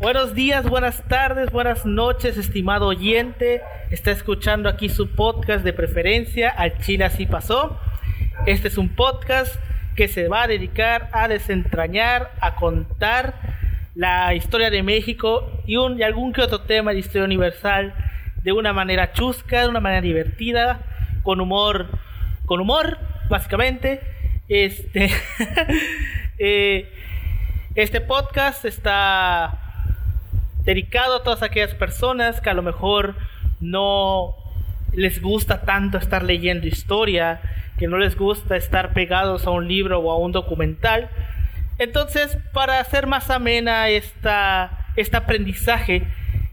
Buenos días, buenas tardes, buenas noches, estimado oyente. Está escuchando aquí su podcast de preferencia, Al Chile Así Pasó. Este es un podcast que se va a dedicar a desentrañar, a contar la historia de México y, un, y algún que otro tema de historia universal de una manera chusca, de una manera divertida, con humor, con humor, básicamente. Este, eh, este podcast está dedicado a todas aquellas personas que a lo mejor no les gusta tanto estar leyendo historia, que no les gusta estar pegados a un libro o a un documental. Entonces, para hacer más amena esta, este aprendizaje,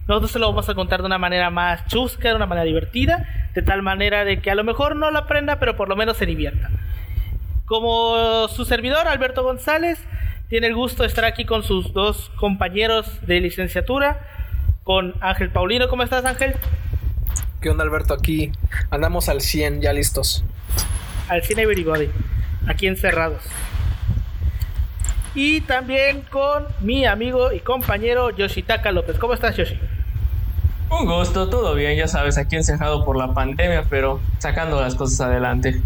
nosotros se lo vamos a contar de una manera más chusca, de una manera divertida, de tal manera de que a lo mejor no lo aprenda, pero por lo menos se divierta. Como su servidor, Alberto González, tiene el gusto de estar aquí con sus dos compañeros de licenciatura, con Ángel Paulino. ¿Cómo estás, Ángel? ¿Qué onda, Alberto? Aquí andamos al 100, ya listos. Al 100 Everybody, aquí encerrados. Y también con mi amigo y compañero Yoshitaka López. ¿Cómo estás, Yoshi? Un gusto, todo bien, ya sabes, aquí encerrado por la pandemia, pero sacando las cosas adelante.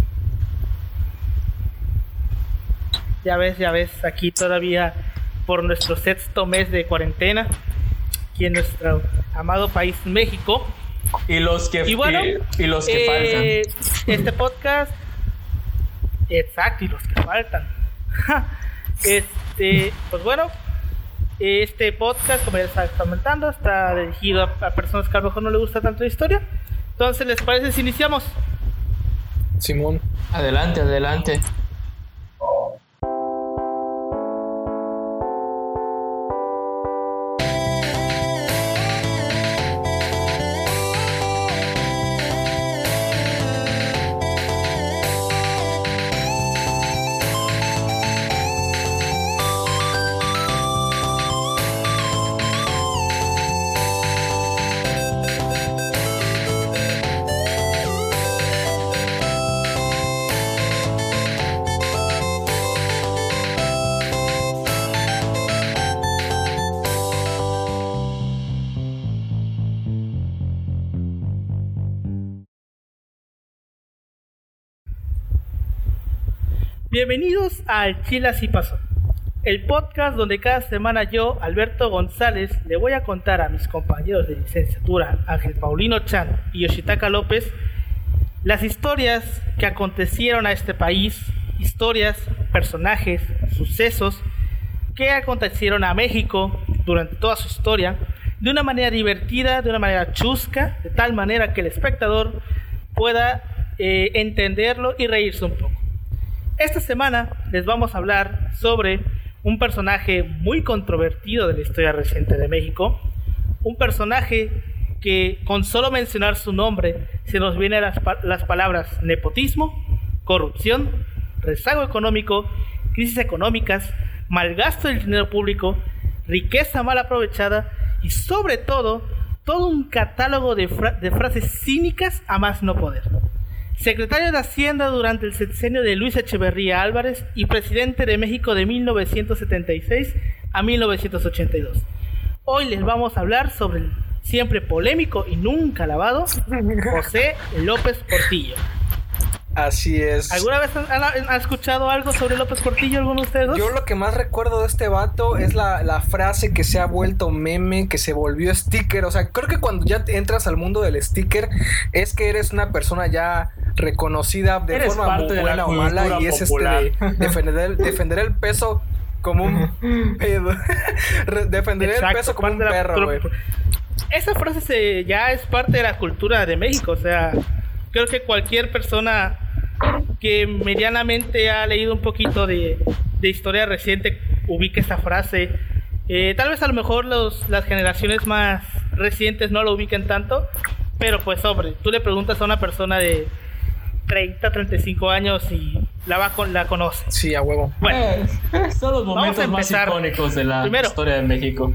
Ya ves, ya ves, aquí todavía por nuestro sexto mes de cuarentena, aquí en nuestro amado país México. Y los que, y bueno, y, los que eh, faltan. Este podcast, exacto, y los que faltan. este, pues bueno, este podcast, como ya está comentando, está dirigido a, a personas que a lo mejor no les gusta tanto la historia. Entonces, ¿les parece si iniciamos? Simón. Adelante, adelante. Bienvenidos al Chile Así Pasó, el podcast donde cada semana yo, Alberto González, le voy a contar a mis compañeros de licenciatura, Ángel Paulino Chan y Yoshitaka López, las historias que acontecieron a este país, historias, personajes, sucesos que acontecieron a México durante toda su historia, de una manera divertida, de una manera chusca, de tal manera que el espectador pueda eh, entenderlo y reírse un poco. Esta semana les vamos a hablar sobre un personaje muy controvertido de la historia reciente de México, un personaje que con solo mencionar su nombre se nos vienen las, las palabras nepotismo, corrupción, rezago económico, crisis económicas, malgasto del dinero público, riqueza mal aprovechada y sobre todo todo un catálogo de, de frases cínicas a más no poder secretario de Hacienda durante el sexenio de Luis Echeverría Álvarez y presidente de México de 1976 a 1982. Hoy les vamos a hablar sobre el siempre polémico y nunca lavado José López Portillo. Así es. ¿Alguna vez han, escuchado algo sobre López Portillo, alguno de ustedes dos? Yo lo que más recuerdo de este vato es la, la, frase que se ha vuelto meme, que se volvió sticker. O sea, creo que cuando ya entras al mundo del sticker es que eres una persona ya reconocida de forma muy buena o mala y es este de defender, defender el peso como un pedo. defender el peso como un perro, güey. Esa frase se, ya es parte de la cultura de México, o sea, creo que cualquier persona que medianamente ha leído un poquito de, de historia reciente ubica esa frase. Eh, tal vez a lo mejor los, las generaciones más recientes no lo ubiquen tanto, pero pues hombre, tú le preguntas a una persona de 30, 35 años y la va con, la conoce. Sí, a huevo. Bueno, eh, son los momentos más icónicos de la historia de México.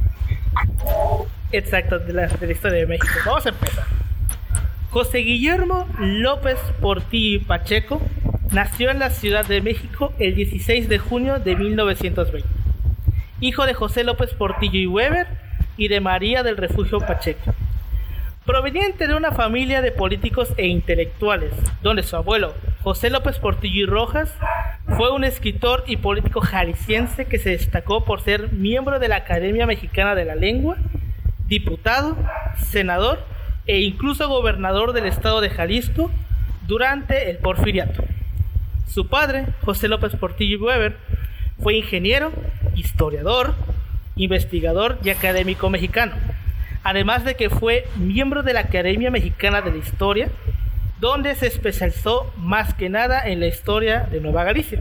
Exacto, de la, de la historia de México. Vamos a empezar. José Guillermo López Portillo Pacheco nació en la Ciudad de México el 16 de junio de 1920. Hijo de José López Portillo y Weber, y de María del Refugio Pacheco. Proveniente de una familia de políticos e intelectuales, donde su abuelo, José López Portillo y Rojas, fue un escritor y político jalisciense que se destacó por ser miembro de la Academia Mexicana de la Lengua, diputado, senador e incluso gobernador del estado de Jalisco durante el porfiriato. Su padre, José López Portillo Weber, fue ingeniero, historiador, investigador y académico mexicano, además de que fue miembro de la Academia Mexicana de la Historia, donde se especializó más que nada en la historia de Nueva Galicia.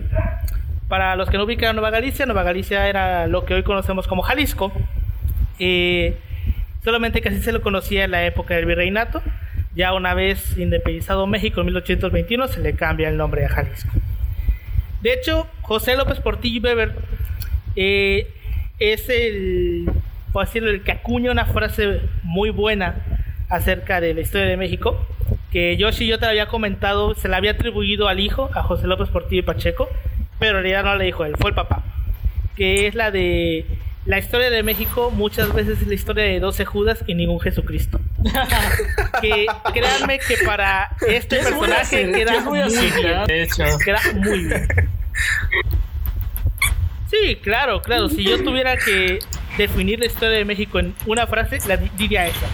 Para los que no ubican Nueva Galicia, Nueva Galicia era lo que hoy conocemos como Jalisco, eh, solamente que así se lo conocía en la época del virreinato, ya una vez independizado México en 1821 se le cambia el nombre a Jalisco. De hecho, José López Portillo Weber eh, es el, por decirlo, el que acuña una frase muy buena acerca de la historia de México, que Yoshi yo te había comentado, se la había atribuido al hijo, a José López Portillo Pacheco, pero en realidad no le dijo él, fue el papá, que es la de la historia de México muchas veces es la historia de 12 Judas y ningún Jesucristo. que créanme que para este personaje queda muy, bien. Queda muy bien. Sí, claro, claro. Si yo tuviera que definir la historia de México en una frase, la diría esa.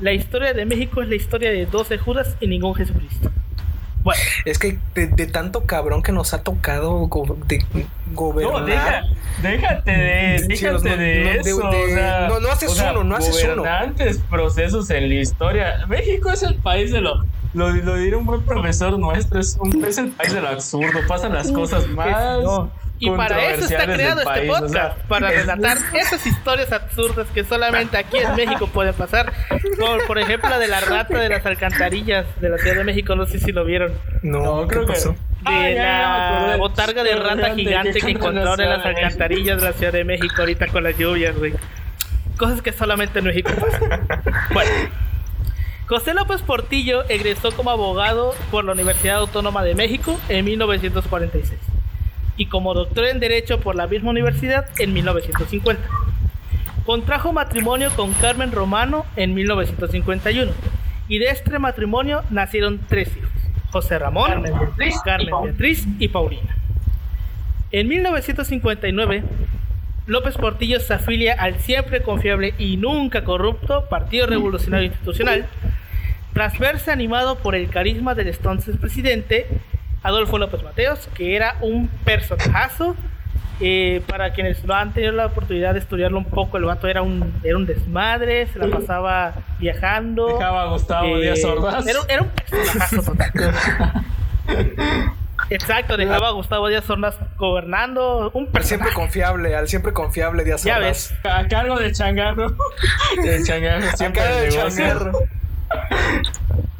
La historia de México es la historia de 12 Judas y ningún Jesucristo. Bueno. Es que de, tanto cabrón que nos ha tocado de gobernar. No, déjate de, déjate de, eso. no, no haces uno, no haces uno. Procesos en la historia. México es el país de lo. Lo, lo dirá un buen profesor nuestro, es, un, es el país de lo absurdo, pasan las cosas más. Y para eso está creado este podcast, para relatar esas historias absurdas que solamente aquí en México pueden pasar. Como por ejemplo la de la rata de las alcantarillas de la Ciudad de México, no sé si lo vieron. No, creo que pasó? De la botarga de rata gigante que encontraron en las alcantarillas de la Ciudad de México ahorita con las lluvias, güey. Cosas que solamente en México pasan. Bueno. José López Portillo egresó como abogado por la Universidad Autónoma de México en 1946 y como doctor en Derecho por la misma universidad en 1950. Contrajo matrimonio con Carmen Romano en 1951 y de este matrimonio nacieron tres hijos, José Ramón, Carmen Beatriz, y, Paulina. En 1959, López Portillo se afilia al siempre confiable y nunca corrupto Partido Revolucionario Institucional, tras verse animado por el carisma del entonces presidente Adolfo López Mateos, que era un personajazo. Eh, para quienes no han tenido la oportunidad de estudiarlo un poco, el vato era un, era un desmadre, se la pasaba viajando. Dejaba a Gustavo eh, Díaz Ordaz. Era, era, un personajazo total. Exacto, dejaba a Gustavo Díaz Ordaz gobernando. Un al siempre confiable, al siempre confiable Díaz Ordaz. Ya ves. A cargo de Changarro. de Changarro, siempre a cargo de Changarro.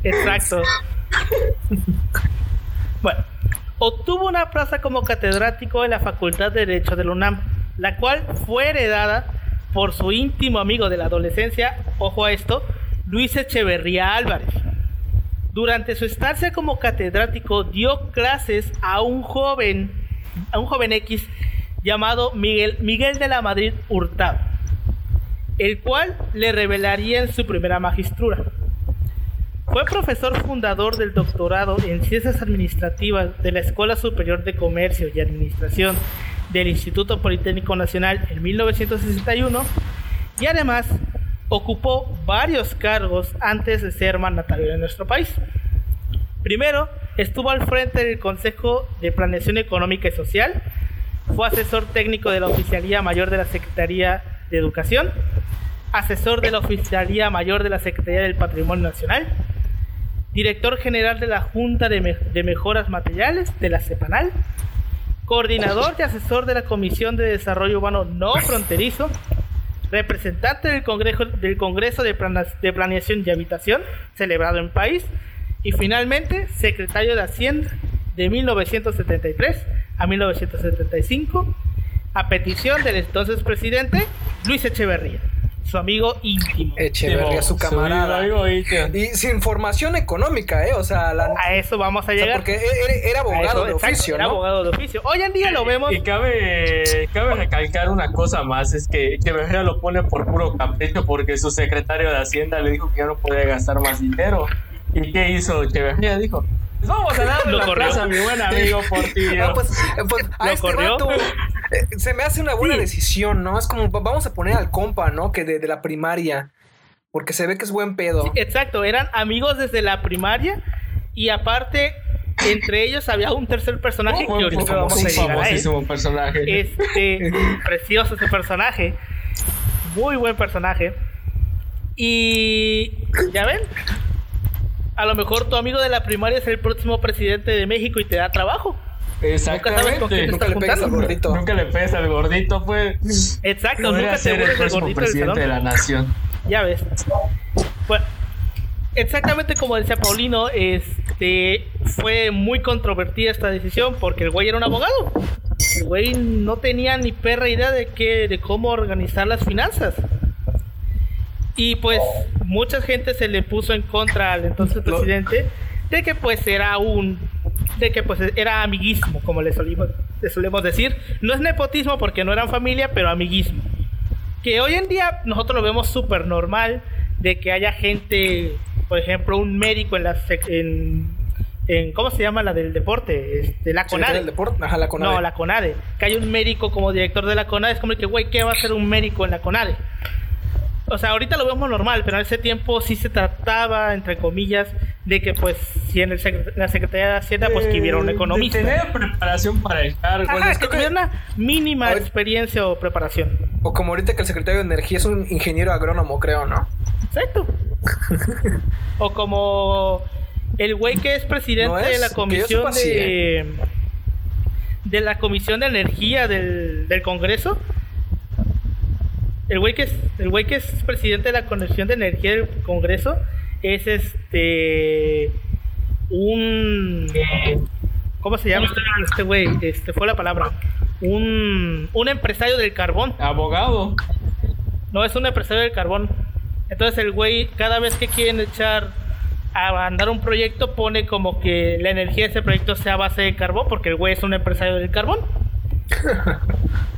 Exacto. Bueno, obtuvo una plaza como catedrático en la Facultad de Derecho de la UNAM, la cual fue heredada por su íntimo amigo de la adolescencia, ojo a esto, Luis Echeverría Álvarez. Durante su estancia como catedrático dio clases a un joven, a un joven X llamado Miguel, Miguel de la Madrid Hurtado, el cual le revelaría en su primera magistrura. Fue profesor fundador del doctorado en Ciencias Administrativas de la Escuela Superior de Comercio y Administración del Instituto Politécnico Nacional en 1961 y además ocupó varios cargos antes de ser mandatario de nuestro país. Primero, estuvo al frente del Consejo de Planeación Económica y Social, fue asesor técnico de la Oficialía Mayor de la Secretaría de Educación, asesor de la Oficialía Mayor de la Secretaría del Patrimonio Nacional, director general de la Junta de, Mejoras Materiales de la CEPANAL, coordinador y asesor de la Comisión de Desarrollo Urbano No Fronterizo, representante del Congreso, del Congreso de, de Planeación y Habitación, celebrado en país, y finalmente secretario de Hacienda de 1973 a 1975, a petición del entonces presidente Luis Echeverría. Su amigo íntimo. Echeverría, su camarada. y sin formación económica, ¿eh? O sea, a eso vamos a llegar. porque era, abogado de oficio, Era abogado de oficio. Hoy en día lo vemos. Y cabe, cabe recalcar una cosa más: es que Echeverría lo pone por puro capricho porque su secretario de Hacienda le dijo que ya no podía gastar más dinero. ¿Y qué hizo Echeverría? Dijo: pues vamos a darle la plaza a mi buen amigo Portillo. pues, pues a este Vato, eh, se me hace una buena decisión, ¿no? Es como, vamos a poner al compa, ¿no? Que de, la primaria. Porque se ve que es buen pedo. exacto, eran amigos desde la primaria. Y aparte, entre ellos había un tercer personaje oh, que ahorita vamos a llegar a personaje. Este, precioso ese personaje. Muy buen personaje. Y ya ven, a lo mejor tu amigo de la primaria es el próximo presidente de México y te da trabajo. Exactamente. Nunca, le pegas al gordito. Nunca le pegas al gordito, pues. Exacto, nunca te el gordito presidente de la nación. Ya ves. Bueno, exactamente como decía Paulino, este fue muy controvertida esta decisión porque el güey era un abogado. El güey no tenía ni perra idea de qué, de cómo organizar las finanzas. Y pues mucha gente se le puso en contra al entonces presidente de que pues era un de que pues era amiguismo, como le solemos, le solemos decir. No es nepotismo porque no eran familia, pero amiguismo. Que hoy en día nosotros lo vemos súper normal de que haya gente, por ejemplo, un médico en la en, en ¿cómo se llama la del deporte? Este, la CONADE. la CONADE. No, la CONADE. Que hay un médico como director de la CONADE, es como el que, güey, ¿qué va a hacer un médico en la CONADE? O sea, ahorita lo vemos normal, pero en ese tiempo sí se trataba, entre comillas, de que pues si en, la Secretaría de Hacienda pues que hubiera un economista. tener preparación para el cargo. Ajá, que tuviera una mínima experiencia o preparación. O como ahorita que el secretario de Energía es un ingeniero agrónomo, creo, ¿no? Exacto. o como el güey que es presidente de la comisión de... ¿eh? De la Comisión de Energía del, del Congreso el güey que es el güey que es presidente de la Comisión de Energía del Congreso es este un ¿cómo se llama este, este güey? Este fue la palabra. Un, un empresario del carbón. Abogado. No, es un empresario del carbón. Entonces el güey cada vez que quieren echar a andar un proyecto pone como que la energía de ese proyecto sea a base de carbón porque el güey es un empresario del carbón.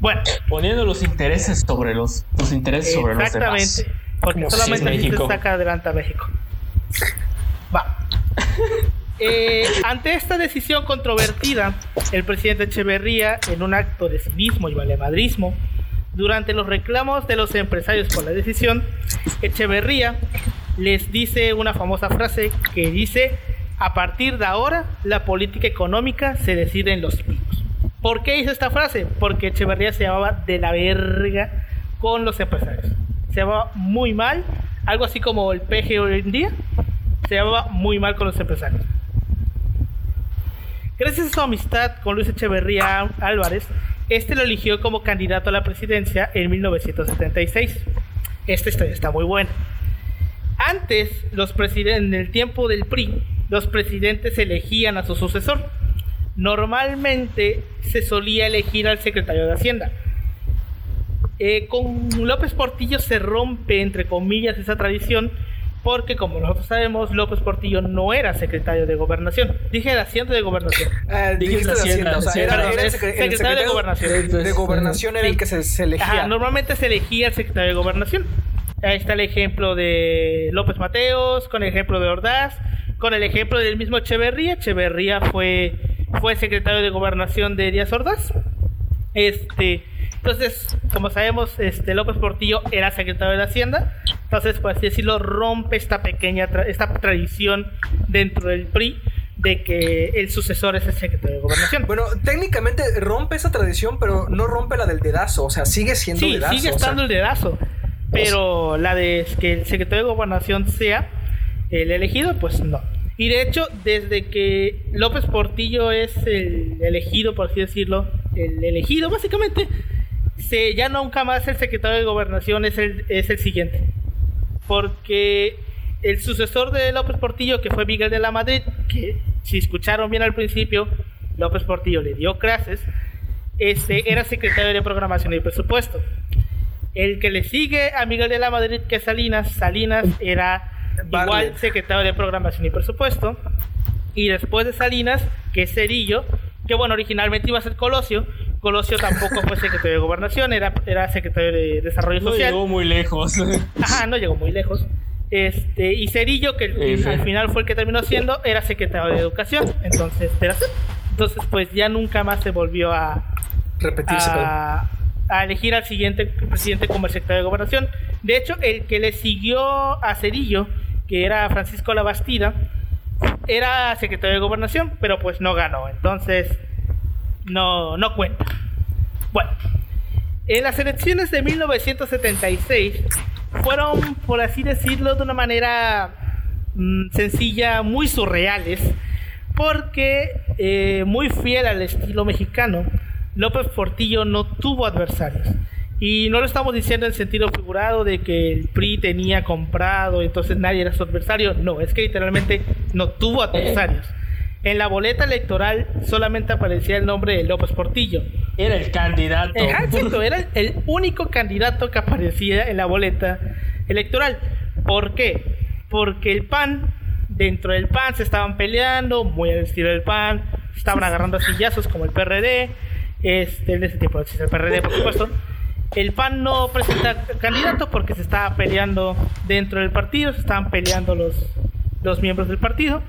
Bueno. Poniendo los intereses sobre los, los intereses sobre los demás. Exactamente. Porque solamente se saca adelante a México. Va. Eh, ante esta decisión controvertida, el presidente Echeverría, en un acto de cinismo y valemadrismo, durante los reclamos de los empresarios por la decisión, Echeverría les dice una famosa frase que dice, a partir de ahora, la política económica se decide en los picos. ¿Por qué hice esta frase? Porque Echeverría se llamaba de la verga con los empresarios. Se llamaba muy mal, algo así como el PG hoy en día, se llamaba muy mal con los empresarios. Gracias a su amistad con Luis Echeverría Álvarez, este lo eligió como candidato a la presidencia en 1976. Esta historia está muy buena. Antes, los en el tiempo del PRI, los presidentes elegían a su sucesor normalmente se solía elegir al secretario de Hacienda. Eh, con López Portillo se rompe, entre comillas, esa tradición, porque como nosotros sabemos, López Portillo no era secretario de Gobernación. Dije de Hacienda de Gobernación. Eh, Dije de Hacienda, o sea, era, el, secretario, de Gobernación. De, Gobernación era el que se, elegía. normalmente se elegía el secretario de Gobernación. Ahí está el ejemplo de López Mateos, con el ejemplo de Ordaz, con el ejemplo del mismo Echeverría. Echeverría fue fue secretario de gobernación de Díaz Ordaz. Este, entonces, como sabemos, este López Portillo era secretario de Hacienda. Entonces, por así decirlo, rompe esta pequeña esta tradición dentro del PRI de que el sucesor es el secretario de gobernación. Bueno, técnicamente rompe esa tradición, pero no rompe la del dedazo, o sea, sigue siendo sí, dedazo. sigue estando el dedazo, pero la de que el secretario de gobernación sea el elegido, pues no. Y de hecho, desde que López Portillo es el elegido, por así decirlo, el elegido básicamente, se, ya nunca más el secretario de gobernación es el, es el siguiente. Porque el sucesor de López Portillo, que fue Miguel de la Madrid, que si escucharon bien al principio, López Portillo le dio clases, este, era secretario de programación y presupuesto. El que le sigue a Miguel de la Madrid, que es Salinas, Salinas era igual secretario de Programación y Presupuesto. Y después de Salinas, que es Cerillo, que bueno, originalmente iba a ser Colosio. Colosio tampoco fue secretario de Gobernación, era, era secretario de Desarrollo Social. No llegó muy lejos. Ajá, no llegó muy lejos. Este, y Cerillo, que al final fue el que terminó siendo, era secretario de Educación. Entonces, entonces pues ya nunca más se volvió a repetirse. A, a elegir al siguiente presidente como el secretario de Gobernación. De hecho, el que le siguió a Cerillo, que era Francisco Labastida, era secretario de Gobernación, pero pues no ganó. Entonces, no, no cuenta. Bueno, en las elecciones de 1976 fueron, por así decirlo, de una manera mm, sencilla, muy surreales, porque eh, muy fiel al estilo mexicano, López Portillo no tuvo adversarios. Y no lo estamos diciendo en sentido figurado de que el PRI tenía comprado, entonces nadie era su adversario. No, es que literalmente no tuvo adversarios. En la boleta electoral solamente aparecía el nombre de López Portillo. Era el candidato. era el único candidato que aparecía en la boleta electoral. ¿Por qué? Porque el PAN, dentro del PAN se estaban peleando, muy al estilo del PAN, estaban agarrando sillazos como el PRD este, de ese tipo, el PRD, por supuesto. El PAN no presenta candidato porque se estaba peleando dentro del partido, se estaban peleando los, los miembros del partido.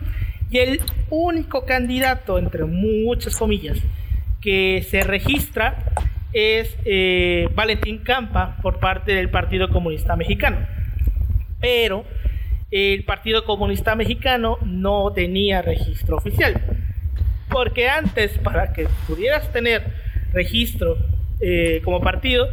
Y el único candidato, entre muchas comillas, que se registra es eh, Valentín Campa por parte del Partido Comunista Mexicano. Pero el Partido Comunista Mexicano no tenía registro oficial. Porque antes, para que pudieras tener registro eh, como partido,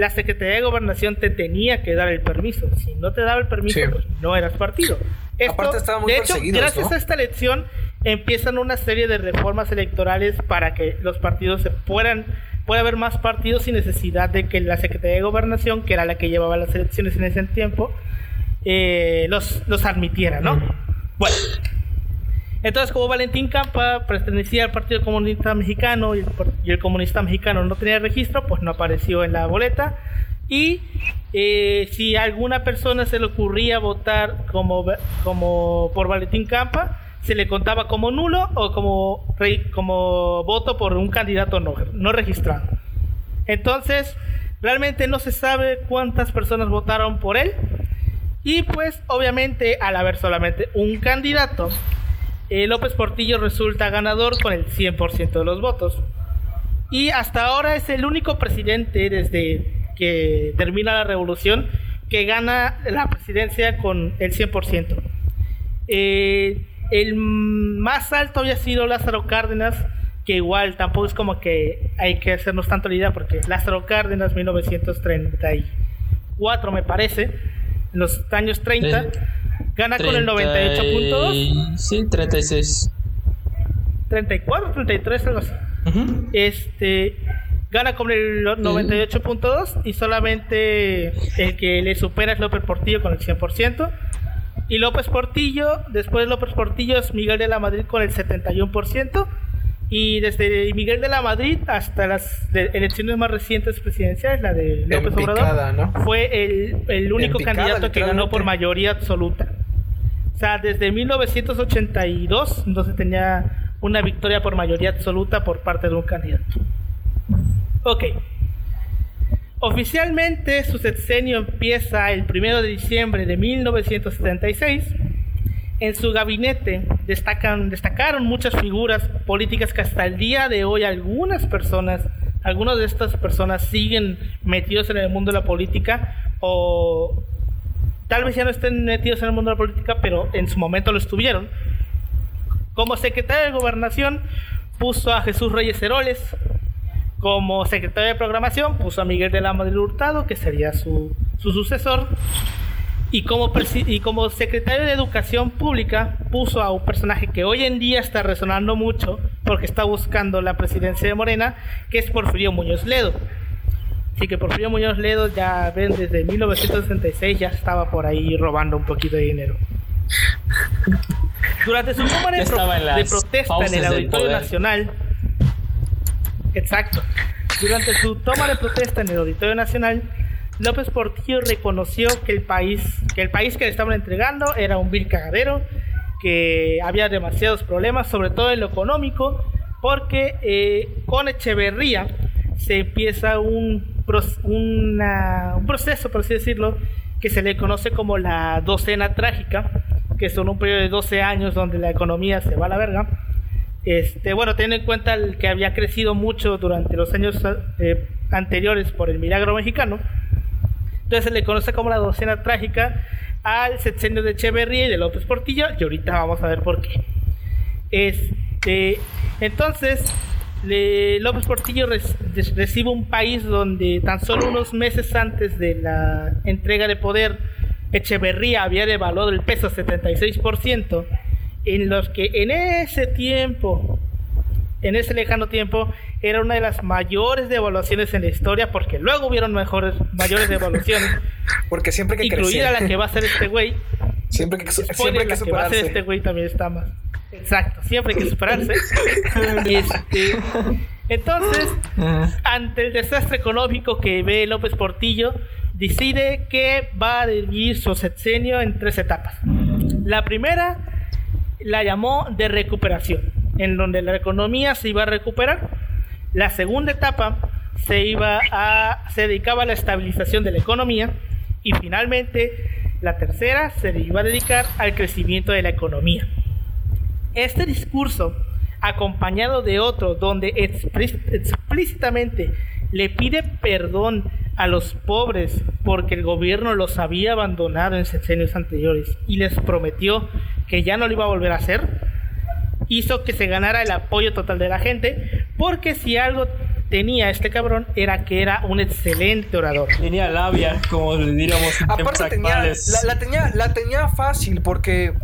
la Secretaría de Gobernación te tenía que dar el permiso. Si no te daba el permiso, pues no eras partido. Aparte estaba muy de hecho, gracias a esta elección empiezan una serie de reformas electorales para que los partidos se puedan pueda haber más partidos sin necesidad de que la Secretaría de Gobernación, que era la que llevaba las elecciones en ese tiempo, eh, los, los admitiera, ¿no? Bueno, entonces, como Valentín Campa pertenecía al Partido Comunista Mexicano y el, Comunista Mexicano no tenía registro, pues no apareció en la boleta. Y eh, si a alguna persona se le ocurría votar como, como por Valentín Campa, se le contaba como nulo o como, como voto por un candidato no, no registrado. Entonces, realmente no se sabe cuántas personas votaron por él. Y pues, obviamente, al haber solamente un candidato, eh, López Portillo resulta ganador con el 100% de los votos. Y hasta ahora es el único presidente desde que termina la revolución que gana la presidencia con el 100%. Eh, el más alto había sido Lázaro Cárdenas, que igual tampoco es como que hay que hacernos tanto la porque Lázaro Cárdenas, 1934 me parece, en los años 30. Gana con el 98.2. Sí, 36. 34, 33, algo así. Este gana con el 98.2 y solamente el que le supera es López Portillo con el 100%. Y López Portillo, después de López Portillo es Miguel de la Madrid con el 71%. Y desde Miguel de la Madrid hasta las elecciones más recientes presidenciales, la de López Obrador, fue el, el único candidato que ganó por mayoría absoluta. Sea, desde 1982 no se tenía una victoria por mayoría absoluta por parte de un candidato. Ok. Oficialmente su sexenio empieza el 1 de diciembre de 1976. En su gabinete destacan, destacaron muchas figuras políticas que hasta el día de hoy algunas personas, algunas de estas personas siguen metidos en el mundo de la política o tal vez ya no estén metidos en el mundo de la política, pero en su momento lo estuvieron. Como secretario de Gobernación puso a Jesús Reyes Heroles. Como secretario de Programación puso a Miguel de la Madrid Hurtado, que sería su, sucesor. Y como, y como secretario de Educación Pública puso a un personaje que hoy en día está resonando mucho porque está buscando la presidencia de Morena, que es Porfirio Muñoz Ledo Así que Porfirio Muñoz Ledo ya ven desde 1966 ya estaba por ahí robando un poquito de dinero. Durante su toma de, protesta en el Auditorio Nacional, exacto, durante su toma de protesta en el Auditorio Nacional, López Portillo reconoció que el país que el país que le estaban entregando era un vil cagadero, que había demasiados problemas, sobre todo en lo económico, porque eh, con Echeverría se empieza un, un proceso, por así decirlo, que se le conoce como la docena trágica, que son un periodo de 12 años donde la economía se va a la verga. Este, bueno, teniendo en cuenta el que había crecido mucho durante los años eh, anteriores por el milagro mexicano, entonces se le conoce como la docena trágica al sexenio de Echeverría y de López Portillo, y ahorita vamos a ver por qué. Este, entonces, López Portillo recibe un país donde tan solo unos meses antes de la entrega de poder, Echeverría había devaluado el peso 76%, en los que en ese tiempo, en ese lejano tiempo, era una de las mayores devaluaciones en la historia, porque luego hubieron mejores, mayores devaluaciones. porque siempre que Incluida la que va a ser este güey. Siempre que, siempre que, la que va a ser este güey también está más. Exacto, siempre hay que superarse. Este, entonces, ante el desastre económico que ve López Portillo, decide que va a dividir su sexenio en tres etapas. La primera la llamó de recuperación, en donde la economía se iba a recuperar. La segunda etapa se iba a se dedicaba a la estabilización de la economía y finalmente la tercera se iba a dedicar al crecimiento de la economía. Este discurso, acompañado de otro donde explícitamente le pide perdón a los pobres porque el gobierno los había abandonado en sexenios anteriores y les prometió que ya no lo iba a volver a hacer, hizo que se ganara el apoyo total de la gente, porque si algo tenía este cabrón era que era un excelente orador. Tenía labia, como diríamos Aparte tenía, la, tenía, la tenía fácil porque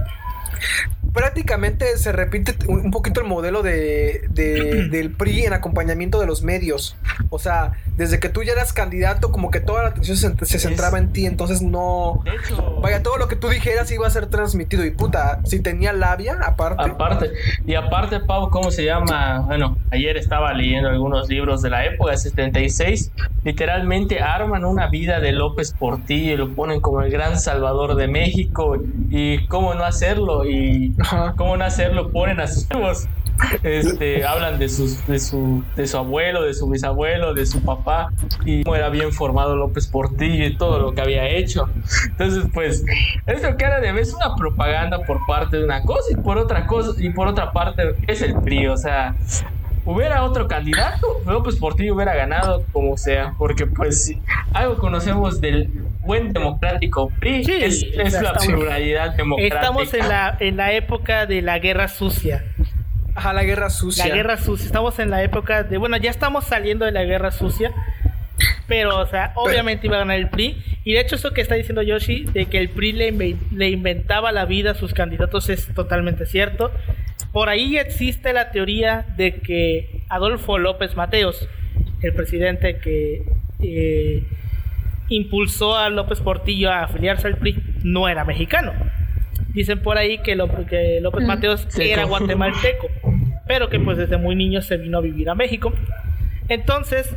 prácticamente se repite un poquito el modelo de, del PRI en acompañamiento de los medios. O sea, desde que tú ya eras candidato, como que toda la atención se, centraba en ti, entonces no... vaya, todo lo que tú dijeras iba a ser transmitido y puta, si tenía labia, aparte. Aparte, y aparte, Pau, ¿cómo se llama? Bueno, ayer estaba leyendo algunos libros de la época, 76, literalmente arman una vida de López Portillo y lo ponen como el gran salvador de México y cómo no hacerlo y cómo no hacerlo ponen a sus hijos este, hablan de, sus, de, su, de su abuelo, de su bisabuelo, de su papá y cómo era bien formado López Portillo y todo lo que había hecho. Entonces, pues, eso cara de vez una propaganda por parte de una cosa y por otra cosa y por otra parte es el PRI, o sea, hubiera otro candidato, López Portillo hubiera ganado como sea, porque pues algo conocemos del buen democrático PRI es, la pluralidad democrática. Estamos en la, en la época de la guerra sucia. Ajá, la guerra sucia. La guerra sucia. Estamos en la época de. Bueno, ya estamos saliendo de la guerra sucia. Pero, o sea, obviamente iba a ganar el PRI. Y de hecho, eso que está diciendo Yoshi, de que el PRI le, le inventaba la vida a sus candidatos, es totalmente cierto. Por ahí existe la teoría de que Adolfo López Mateos, el presidente que eh, impulsó a López Portillo a afiliarse al PRI, no era mexicano. Dicen por ahí que, López mm. Mateos era guatemalteco, pero que pues desde muy niño se vino a vivir a México. Entonces,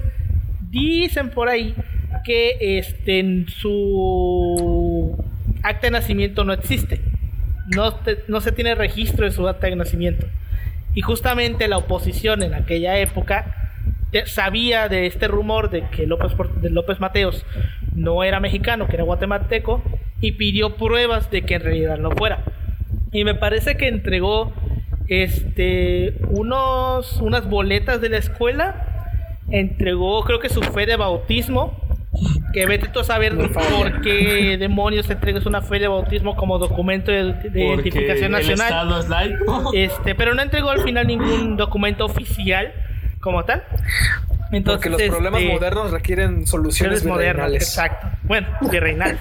dicen por ahí que este, en su acta de nacimiento no existe. No, no se tiene registro de su acta de nacimiento. Y justamente la oposición en aquella época eh, sabía de este rumor de que López, de López Mateos no era mexicano, que era guatemalteco, y pidió pruebas de que en realidad no fuera. Y me parece que entregó este unos unas boletas de la escuela, entregó creo que su fe de bautismo, que vete tú a saber por qué demonios entregas una fe de bautismo como documento de, identificación nacional. Este, pero no entregó al final ningún documento oficial como tal. Entonces, Porque los problemas este, modernos requieren soluciones modernas. Exacto. Bueno, virreinales.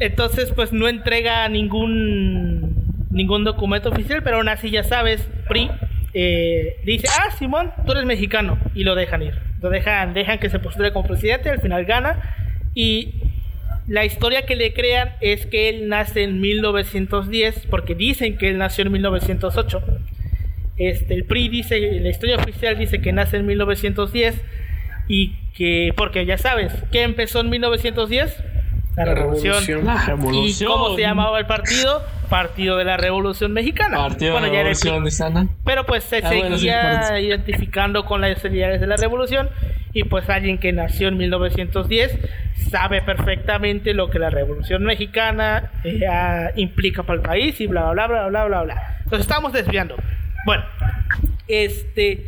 Entonces, pues no entrega ningún ningún documento oficial, pero aún así ya sabes, PRI eh, dice, ah, Simón, tú eres mexicano, y lo dejan ir. Lo dejan, dejan que se postule como presidente, al final gana, y la historia que le crean es que él nace en 1910, porque dicen que él nació en 1908. Este, el PRI dice, la historia oficial dice que nace en 1910 y que porque ya sabes, ¿qué empezó en 1910? La, La revolución. revolución. La ¿Y revolución. cómo se llamaba el partido? Partido de la Revolución Mexicana. Partido Bueno, de la Revolución de Sana. pero pues se Ah, bueno, sí, seguía por eso. identificando con las ideales de la revolución y pues alguien que nació en 1910 sabe perfectamente lo que la revolución mexicana eh, implica para el país y bla bla bla bla bla bla. Nos estamos desviando. Bueno, este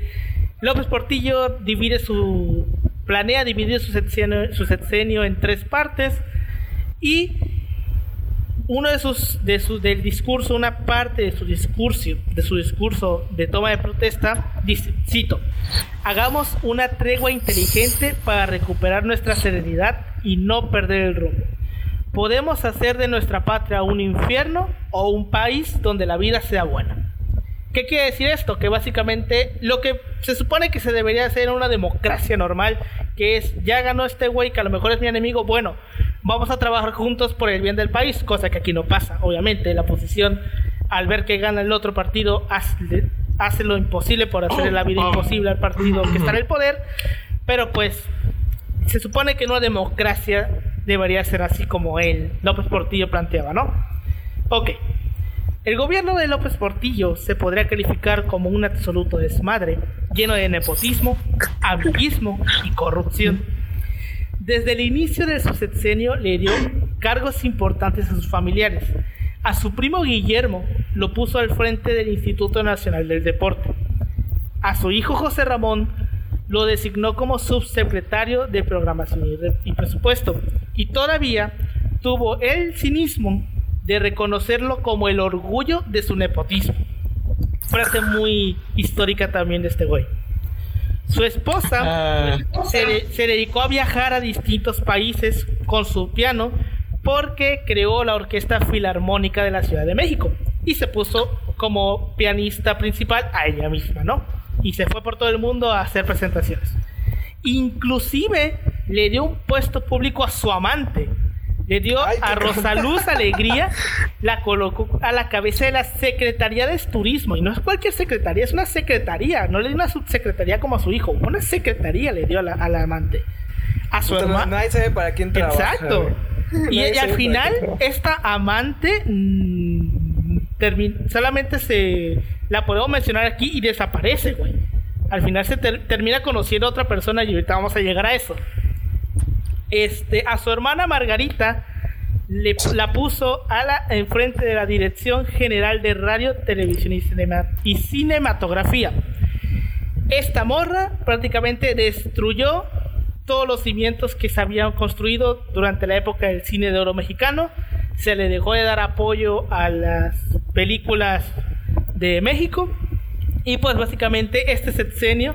López Portillo divide su planea dividir su sexenio, su sexenio en tres partes y uno de sus, de del discurso, una parte de su discurso, de su discurso de toma de protesta, dice, cito, hagamos una tregua inteligente para recuperar nuestra serenidad y no perder el rumbo. Podemos hacer de nuestra patria un infierno o un país donde la vida sea buena. ¿Qué quiere decir esto? Que básicamente lo que se supone que se debería hacer en una democracia normal, que es, ya ganó este güey que a lo mejor es mi enemigo, bueno, vamos a trabajar juntos por el bien del país, cosa que aquí no pasa. Obviamente la oposición, al ver que gana el otro partido, hace, hace lo imposible por hacer la vida imposible al partido que está en el poder, pero pues se supone que en una democracia debería ser así como él, López Portillo planteaba, ¿no? Ok. El gobierno de López Portillo se podría calificar como un absoluto desmadre, lleno de nepotismo, amiguismo y corrupción. Desde el inicio de su sexenio le dio cargos importantes a sus familiares. A su primo Guillermo lo puso al frente del Instituto Nacional del Deporte. A su hijo José Ramón lo designó como subsecretario de Programación y, Re- y Presupuesto. Y todavía tuvo el cinismo de reconocerlo como el orgullo de su nepotismo. Frase muy histórica también de este güey. Su esposa Ah, se, se dedicó a viajar a distintos países con su piano porque creó la Orquesta Filarmónica de la Ciudad de México y se puso como pianista principal a ella misma, ¿no? Y se fue por todo el mundo a hacer presentaciones. Inclusive le dio un puesto público a su amante. Le dio Ay, a Rosaluz Alegría, la colocó a la cabeza de la Secretaría de Turismo. Y no es cualquier secretaría, es una secretaría. No le dio una subsecretaría como a su hijo, una secretaría le dio a la, a la amante. A su hermano. nadie sabe para quién trabaja. Exacto. Y, y al final, esta amante mm, termi- solamente se la podemos mencionar aquí y desaparece, güey. Al final se ter- termina conociendo a otra persona y ahorita vamos a llegar a eso. Este, a su hermana Margarita le, la puso a la enfrente de la Dirección General de Radio, Televisión y, Cinema- y Cinematografía. Esta morra prácticamente destruyó todos los cimientos que se habían construido durante la época del cine de oro mexicano. Se le dejó de dar apoyo a las películas de México. Y pues básicamente este sexenio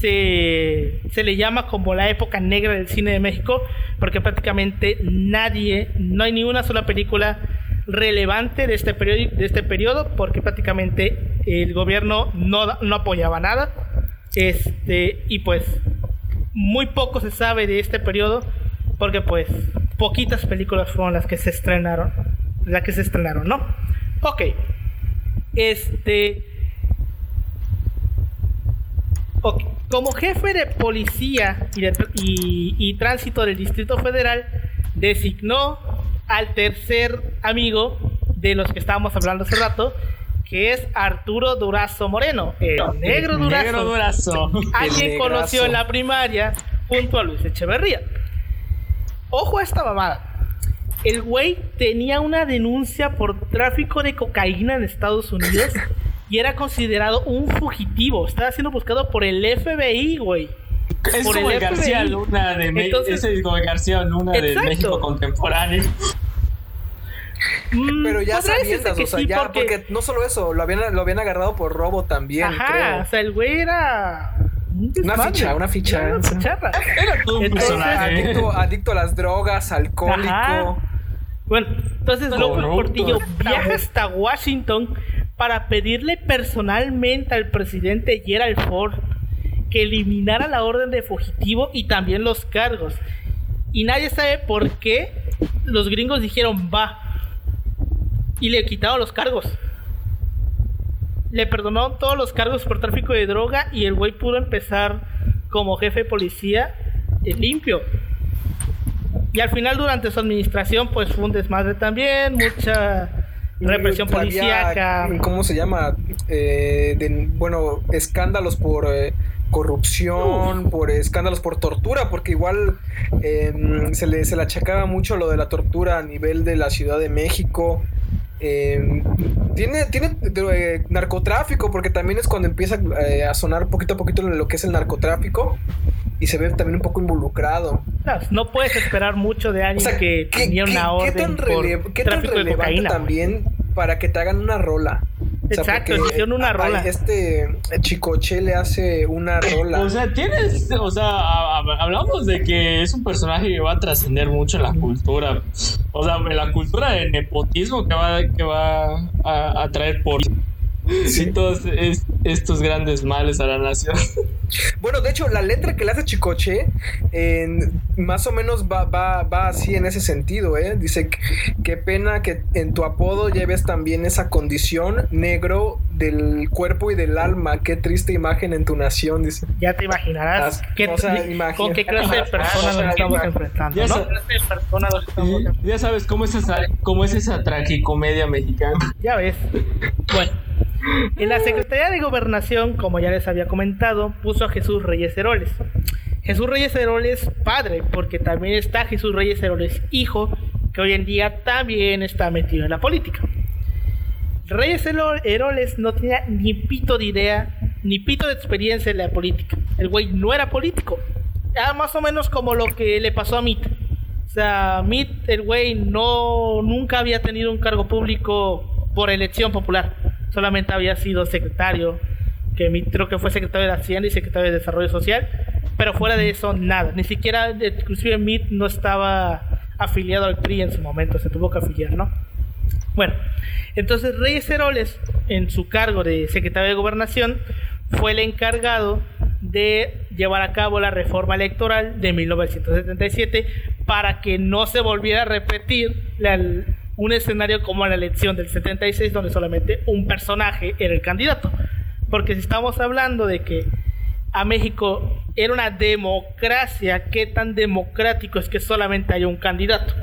se, se le llama como la época negra del cine de México porque prácticamente nadie, no hay ni una sola película relevante de este periodo, de este periodo porque prácticamente el gobierno no, no apoyaba nada. Este, y pues muy poco se sabe de este periodo porque pues poquitas películas fueron las que se estrenaron, las que se estrenaron, ¿no? Ok. Este Ok, Como jefe de policía y, de tr- y- y tránsito del Distrito Federal, designó al tercer amigo de los que estábamos hablando hace rato, que es Arturo Durazo Moreno, el negro Durazo, Negro Durazo. a El quien negrazo. conoció en la primaria junto a Luis Echeverría. Ojo a esta mamada. El güey tenía una denuncia por tráfico de cocaína en Estados Unidos y era considerado un fugitivo. Estaba siendo buscado por el FBI, güey. Es por como el García FBI. Luna de Entonces- ese es como el García Luna de Exacto. México contemporáneo. Mm, Pero ya sabiendas, que o sea, sí, ya, porque- porque... no solo eso, lo habían, lo habían agarrado por robo también, Ajá, creo. o sea, el güey era. un Una ficha, una ficha. Era una ficharra. Era todo un Entonces, personaje. Adicto, adicto a las drogas, alcohólico. Ajá. Bueno, entonces López. Portillo viaja hasta Washington para pedirle personalmente al presidente Gerald Ford que eliminara la orden de fugitivo y también los cargos. Y nadie sabe por qué los gringos dijeron va y le quitaron los cargos. Le perdonó todos los cargos por tráfico de droga y el güey pudo empezar como jefe de policía limpio. Y al final durante su administración pues fue un desmadre también, mucha represión policíaca. ¿Cómo se llama? Eh, bueno, escándalos por eh, corrupción, por escándalos por tortura, porque igual em, se, le, se le achacaba mucho lo de la tortura a nivel de la Ciudad de México. Em, tiene tiene eh, narcotráfico, porque también es cuando empieza a sonar poquito a poquito lo que es el narcotráfico y se ve también un poco involucrado. No, puedes esperar mucho de alguien que tenía una orden ¿qué tan, por ¿qué tan relevante también para que te hagan una rola? Exacto, hicieron una rola. Este Chicoche le hace una rola. O sea, tienes, o sea, hablamos de que es un personaje que va a trascender mucho en la cultura. O sea, en la cultura de nepotismo que va, que va a, a traer por sí. todos estos grandes males a la nación. Bueno, de hecho, la letra que le hace Chicoche, más o menos va, va, va, así en ese sentido, ¿eh? Dice, qué pena que en tu apodo lleves también esa condición negro del cuerpo y del alma, qué triste imagen en tu nación, dice. Ya te imaginarás qué, con qué clase de personas nos estamos enfrentando, ya, ¿no? ya sabes cómo es esa, cómo es esa tragicomedia mexicana. Ya ves. Bueno. En la Secretaría de Gobernación, como ya les había comentado, puso a Jesús Reyes Heroles. Jesús Reyes Heroles padre, porque también está Jesús Reyes Heroles hijo, que hoy en día también está metido en la política. Reyes Heroles no tenía ni pito de idea, ni pito de experiencia en la política. El güey no era político. Era más o menos como lo que le pasó a Mitt. O sea, Mitt, el güey, no, nunca había tenido un cargo público por elección popular solamente había sido secretario, que creo que fue secretario de Hacienda y secretario de Desarrollo Social, pero fuera de eso nada, ni siquiera, inclusive MIT no estaba afiliado al PRI en su momento, se tuvo que afiliar, ¿no? Bueno, entonces Reyes Heroles, en su cargo de secretario de Gobernación, fue el encargado de llevar a cabo la reforma electoral de 1977 para que no se volviera a repetir la, un escenario como la elección del 76 donde solamente un personaje era el candidato. Porque si estamos hablando de que a México era una democracia, ¿qué tan democrático es que solamente haya un candidato?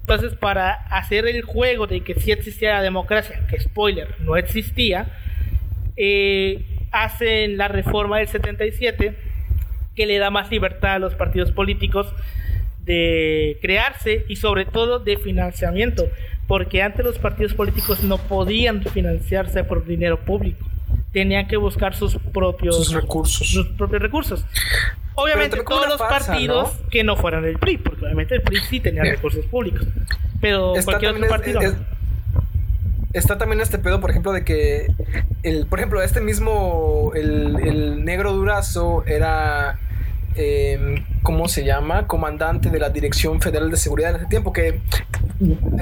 Entonces, para hacer el juego de que si existía la democracia, que spoiler, no existía, eh, hacen la reforma del 77 que le da más libertad a los partidos políticos de crearse y sobre todo de financiamiento, porque antes los partidos políticos no podían financiarse por dinero público, tenían que buscar sus propios recursos. Sus propios recursos. Obviamente todos los partidos que no fueran el PRI, porque obviamente el PRI sí tenía recursos públicos, pero cualquier otro partido está también este pedo, por ejemplo, de que el, por ejemplo, este mismo el, el negro durazo era eh, ¿cómo se llama? Comandante de la Dirección Federal de Seguridad en ese tiempo, que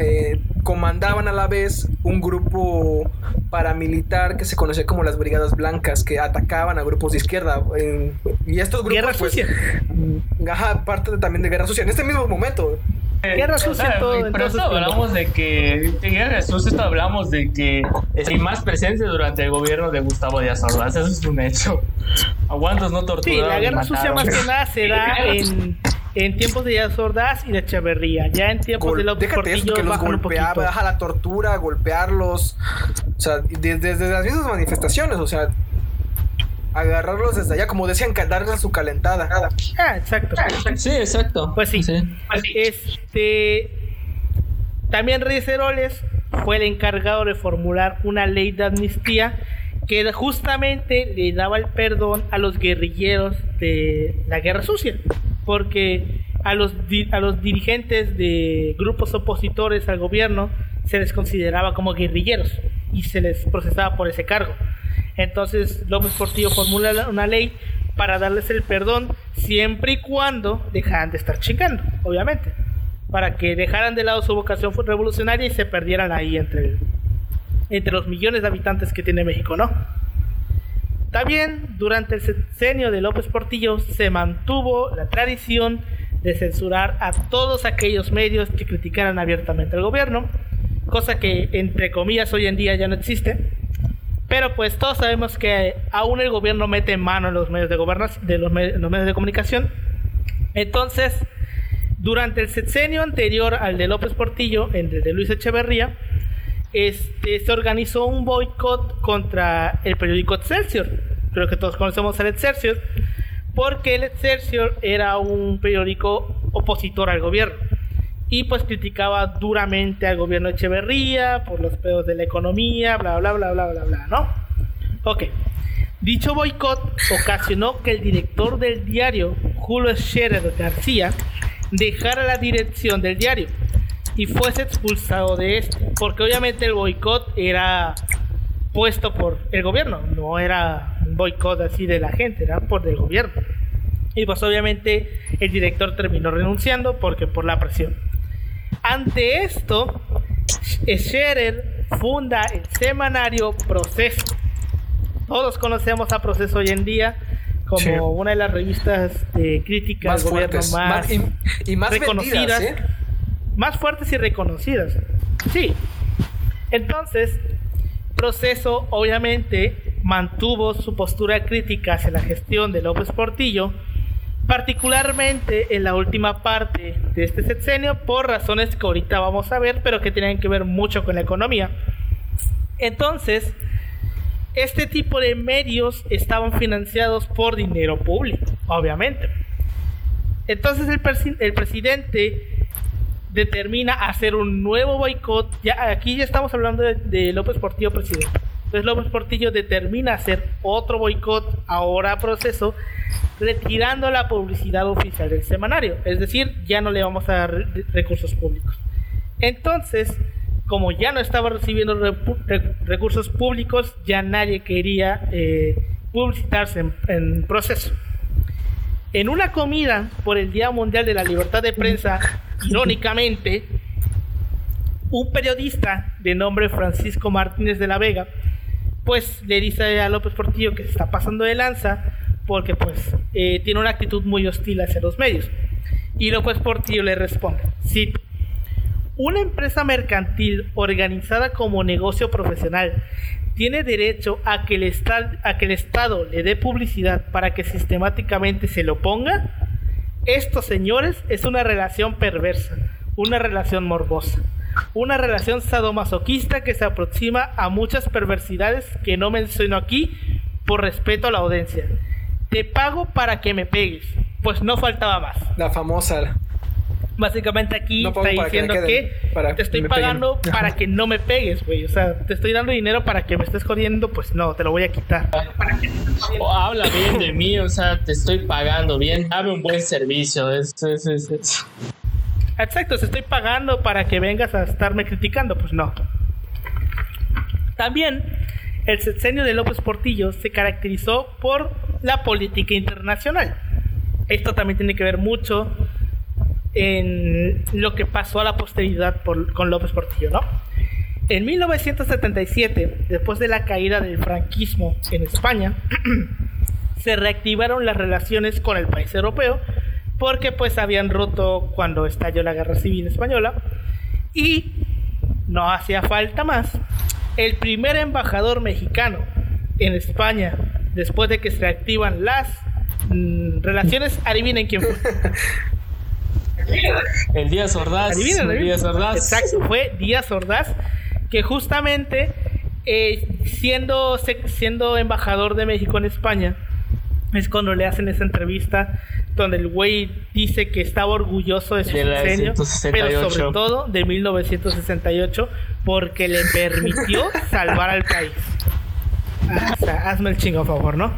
eh, comandaban a la vez un grupo paramilitar que se conocía como las Brigadas Blancas, que atacaban a grupos de izquierda. y estos grupos, Guerra pues, sucia. Ajá, parte también de Guerra Sucia. En este mismo momento, Guerra sucia todo. Pero eso hablamos de que en Guerra Sucia hablamos de que hay más presencia durante el gobierno de Gustavo Díaz Ordaz. Eso es un hecho. Aguantos no torturaron. Sí, la Guerra Sucia más que nada se da en, en tiempos de Díaz Ordaz y de Echeverría. Ya en tiempos de López Déjate eso, que los golpeaba, baja la tortura, golpearlos. O sea, desde, desde las mismas manifestaciones, o sea, agarrarlos desde allá, como decían, darles su calentada. Ah, exacto. Sí, exacto. Pues sí. Este. También Reyes Heroles fue el encargado de formular una ley de amnistía que justamente le daba el perdón a los guerrilleros de la guerra sucia. Porque a los, a los dirigentes de grupos opositores al gobierno se les consideraba como guerrilleros y se les procesaba por ese cargo. Entonces López Portillo formula una ley para darles el perdón siempre y cuando dejaran de estar chingando, obviamente. Para que dejaran de lado su vocación revolucionaria y se perdieran ahí entre, entre los millones de habitantes que tiene México, ¿no? También durante el sexenio de López Portillo se mantuvo la tradición de censurar a todos aquellos medios que criticaran abiertamente al gobierno, cosa que entre comillas hoy en día ya no existe pero pues todos sabemos que aún el gobierno mete mano en los medios de gobernación, de los, medios de comunicación. Entonces, durante el sexenio anterior al de López Portillo, el de Luis Echeverría, este, se organizó un boicot contra el periódico Excelsior. Creo que todos conocemos el Excelsior, porque el Excelsior era un periódico opositor al gobierno y pues criticaba duramente al gobierno de Echeverría por los pedos de la economía, bla, bla, bla, bla, bla, bla, ¿no? Ok. Dicho boicot ocasionó que el director del diario, Julio Scherer García, dejara la dirección del diario y fuese expulsado de esto, porque obviamente el boicot era puesto por el gobierno, no era boicot así de la gente, era por el gobierno. Y pues obviamente el director terminó renunciando porque por la presión. Ante esto, Scherer funda el semanario Proceso. Todos conocemos a Proceso hoy en día como una de las revistas de crítica Más del gobierno fuertes, más, más- y- y más reconocidas, vendidas, ¿eh? más fuertes y reconocidas. Sí. Entonces, Proceso obviamente mantuvo su postura crítica hacia la gestión de López Portillo, particularmente en la última parte de este sexenio, por razones que ahorita vamos a ver, pero que tienen que ver mucho con la economía. Entonces, este tipo de medios estaban financiados por dinero público, obviamente. Entonces el, presi- el presidente determina hacer un nuevo boicot. Ya, aquí ya estamos hablando de, de López Portillo presidente. Entonces López Portillo determina hacer otro boicot ahora a proceso, retirando la publicidad oficial del semanario. Es decir, ya no le vamos a dar re- recursos públicos. Entonces, como ya no estaba recibiendo recursos públicos, ya nadie quería eh, publicitarse en, en proceso. En una comida por el Día Mundial de la Libertad de Prensa, irónicamente, un periodista de nombre Francisco Martínez de la Vega, pues le dice a López Portillo que se está pasando de lanza porque pues eh, tiene una actitud muy hostil hacia los medios. Y López Portillo le responde, cito, una empresa mercantil organizada como negocio profesional tiene derecho a que, el esta- a que el Estado le dé publicidad para que sistemáticamente se lo ponga. Esto, señores, es una relación perversa, una relación morbosa, una relación sadomasoquista que se aproxima a muchas perversidades que no menciono aquí por respeto a la audiencia. Te pago para que me pegues, pues no faltaba más. La famosa. Básicamente aquí No está que diciendo me que, para te estoy peguen. pagando para que no me pegues, güey. O sea, te estoy dando dinero para que me estés jodiendo, pues no, te lo voy a quitar. O habla bien de mí, o sea, te estoy pagando bien, dame un buen servicio. Es, es, es- es- Exacto, te estoy pagando para que vengas a estarme criticando, pues no. También el sexenio de López Portillo se caracterizó por la política internacional. Esto también tiene que ver mucho en lo que pasó a la posteridad con López Portillo, ¿no? En 1977, después de la caída del franquismo en España, se reactivaron las relaciones con el país europeo porque pues habían roto cuando estalló la guerra civil española y no hacía falta más. El primer embajador mexicano en España después de que se reactivan las mm, relaciones, adivinen quién fue. El Díaz Ordaz. Adivinen, el. Díaz Ordaz. Exacto, fue Díaz Ordaz, que justamente eh, siendo, siendo embajador de México en España, es cuando le hacen esa entrevista donde el güey dice que estaba orgulloso de su De sexenio, pero 168. sobre todo de 1968, porque le permitió salvar al país. Ah, o sea, hazme el chingo, a favor, ¿no?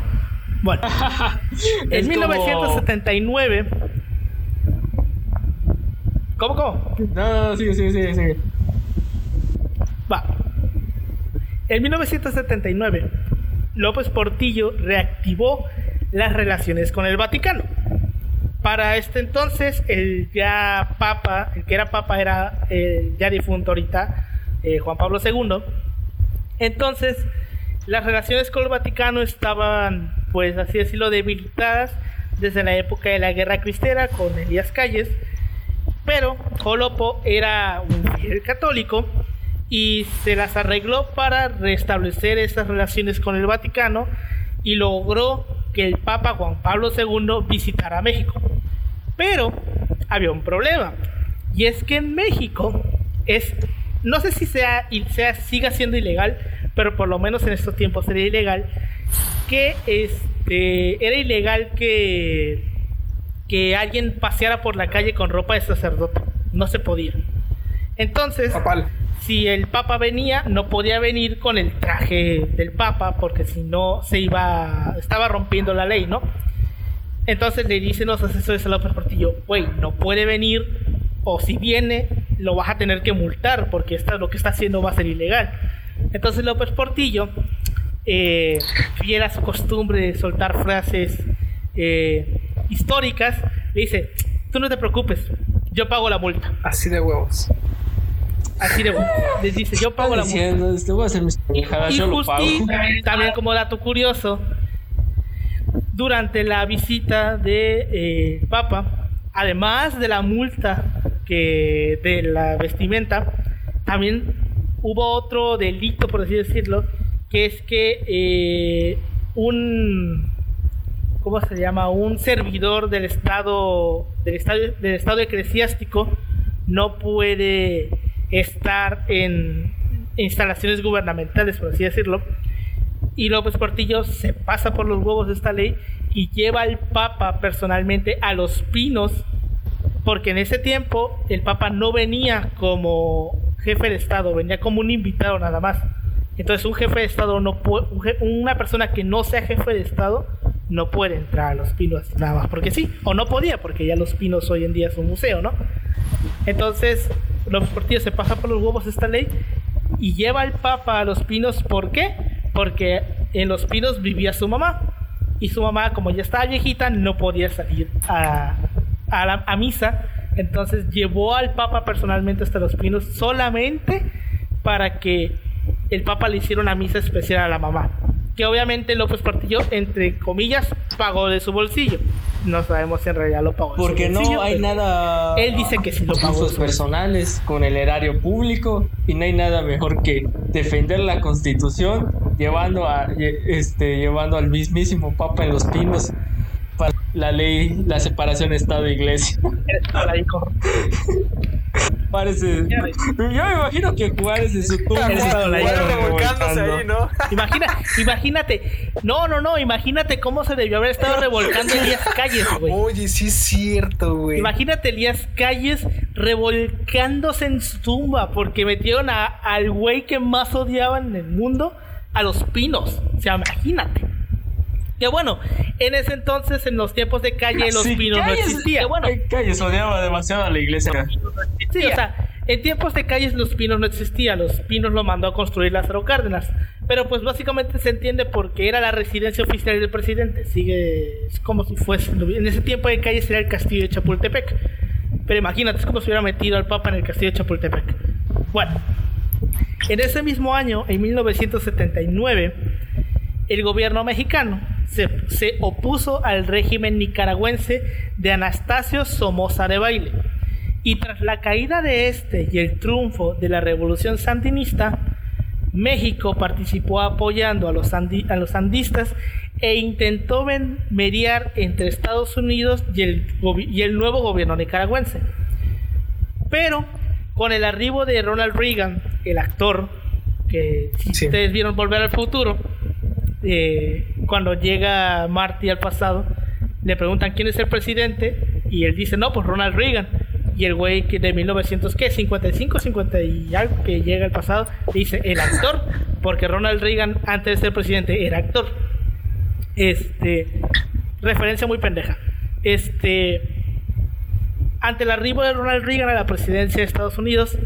Bueno, en como- 1979... ¿Cómo, cómo? No, no, sigue, sigue, sigue, sigue. Va. En 1979, López Portillo reactivó las relaciones con el Vaticano. Para este entonces, el ya papa, el que era papa era el ya difunto ahorita, eh, Juan Pablo II. Entonces, las relaciones con el Vaticano estaban, pues así decirlo, debilitadas desde la época de la Guerra Cristera con Elías Calles. Pero Jolopo era un fiel católico y se las arregló para restablecer esas relaciones con el Vaticano y logró el Papa Juan Pablo II visitara México. Pero había un problema. Y es que en México es, no sé si sea, sea siga siendo ilegal, pero por lo menos en estos tiempos sería ilegal, que este, era ilegal que, que alguien paseara por la calle con ropa de sacerdote. No se podía. Entonces, si el Papa venía, no podía venir con el traje del Papa, porque si no se iba, estaba rompiendo la ley, ¿no? Entonces le dicen los asesores a López Portillo, güey, no puede venir, o si viene, lo vas a tener que multar, porque esta, lo que está haciendo va a ser ilegal. Entonces López Portillo, eh, fiel a su costumbre de soltar frases eh, históricas, le dice, tú no te preocupes, yo pago la multa. Así de huevos. Así de. Les dice, yo pago la multa. Este, voy a hacer mis y yo lo pago. También como dato curioso, durante la visita de eh, Papa, además de la multa que de la vestimenta, también hubo otro delito, por así decirlo, que es que eh, un ¿cómo se llama? un servidor del estado del estado del estado eclesiástico no puede estar en instalaciones gubernamentales, por así decirlo. Y López Portillo se pasa por los huevos de esta ley y lleva al Papa personalmente a los pinos, porque en ese tiempo el Papa no venía como jefe de Estado, venía como un invitado nada más. Entonces un jefe de Estado no puede, una persona que no sea jefe de Estado no puede entrar a los pinos nada más, porque sí, o no podía, porque ya los pinos hoy en día es un museo, ¿no? Entonces los partidos se pasa por los huevos esta ley y lleva al Papa a los pinos, ¿por qué? Porque en los pinos vivía su mamá y su mamá, como ya estaba viejita, no podía salir a, a, la, misa, entonces llevó al Papa personalmente hasta los pinos solamente para que el Papa le hicieron una misa especial a la mamá. Que obviamente López Portillo, entre comillas, pagó de su bolsillo. No sabemos si en realidad lo pagó. Porque no hay nada. Él dice que sí lo pagó. Sus personales con el erario público y no hay nada mejor que defender la Constitución llevando a este llevando al mismísimo Papa en los pinos para la ley, la separación Estado-Iglesia. Parece. Yo me imagino que Juárez en su tumba revolcándose ahí, ¿no? Imagina, imagínate. No, no, no. Imagínate cómo se debió haber estado revolcando Elías Calles, güey. Oye, sí es cierto, güey. Imagínate Elías Calles revolcándose en su tumba porque metieron a, al güey que más odiaban en el mundo a los pinos. O sea, imagínate. Que bueno, en ese entonces, en los tiempos de calle, los pinos no existían. bueno, calles odiaba demasiado a la iglesia. Sí, o sea, en tiempos de calles los pinos no existían. Los pinos lo mandó a construir Lázaro Cárdenas. Pero pues básicamente se entiende porque era la residencia oficial del presidente. Sigue, es como si fuese. En ese tiempo de calles era el castillo de Chapultepec. Pero imagínate, es como si hubiera metido al Papa en el castillo de Chapultepec. Bueno, en ese mismo año, en 1979, el gobierno mexicano se, opuso al régimen nicaragüense de Anastasio Somoza de Baile. Y tras la caída de este y el triunfo de la revolución sandinista, México participó apoyando a los, a los sandistas e intentó mediar entre Estados Unidos y el, y el nuevo gobierno nicaragüense. Pero con el arribo de Ronald Reagan, el actor, que si ustedes vieron Volver al Futuro, eh, cuando llega Marty al pasado, le preguntan quién es el presidente y él dice, no, pues Ronald Reagan. Y el güey que de 1900, ¿qué? 55, 50 y algo que llega al pasado, dice el actor, porque Ronald Reagan antes de ser presidente era actor. Este, referencia muy pendeja. Este, ante el arribo de Ronald Reagan a la presidencia de Estados Unidos,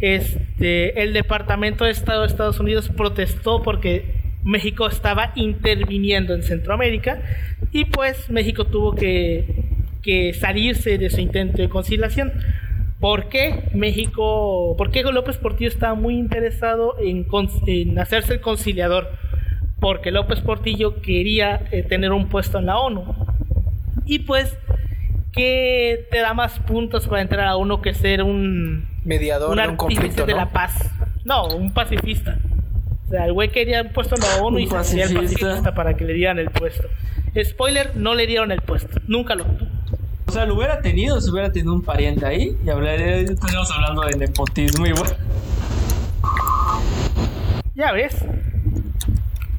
este, el Departamento de Estado de Estados Unidos protestó porque México estaba interviniendo en Centroamérica y pues México tuvo que, salirse de su intento de conciliación. ¿Por qué México, por qué López Portillo estaba muy interesado en, hacerse el conciliador? Porque López Portillo quería eh, tener un puesto en la ONU. Y pues, ¿qué te da más puntos para entrar a uno que ser un mediador un, conflicto de la paz? No, un pacifista sea, el güey quería un puesto en la ONU y se hacía el pacifista para que le dieran el puesto. Spoiler, no le dieron el puesto. Nunca lo tuvo. sea, lo hubiera tenido si hubiera tenido un pariente ahí y hablaría, estaríamos hablando de nepotismo y bueno. Ya ves.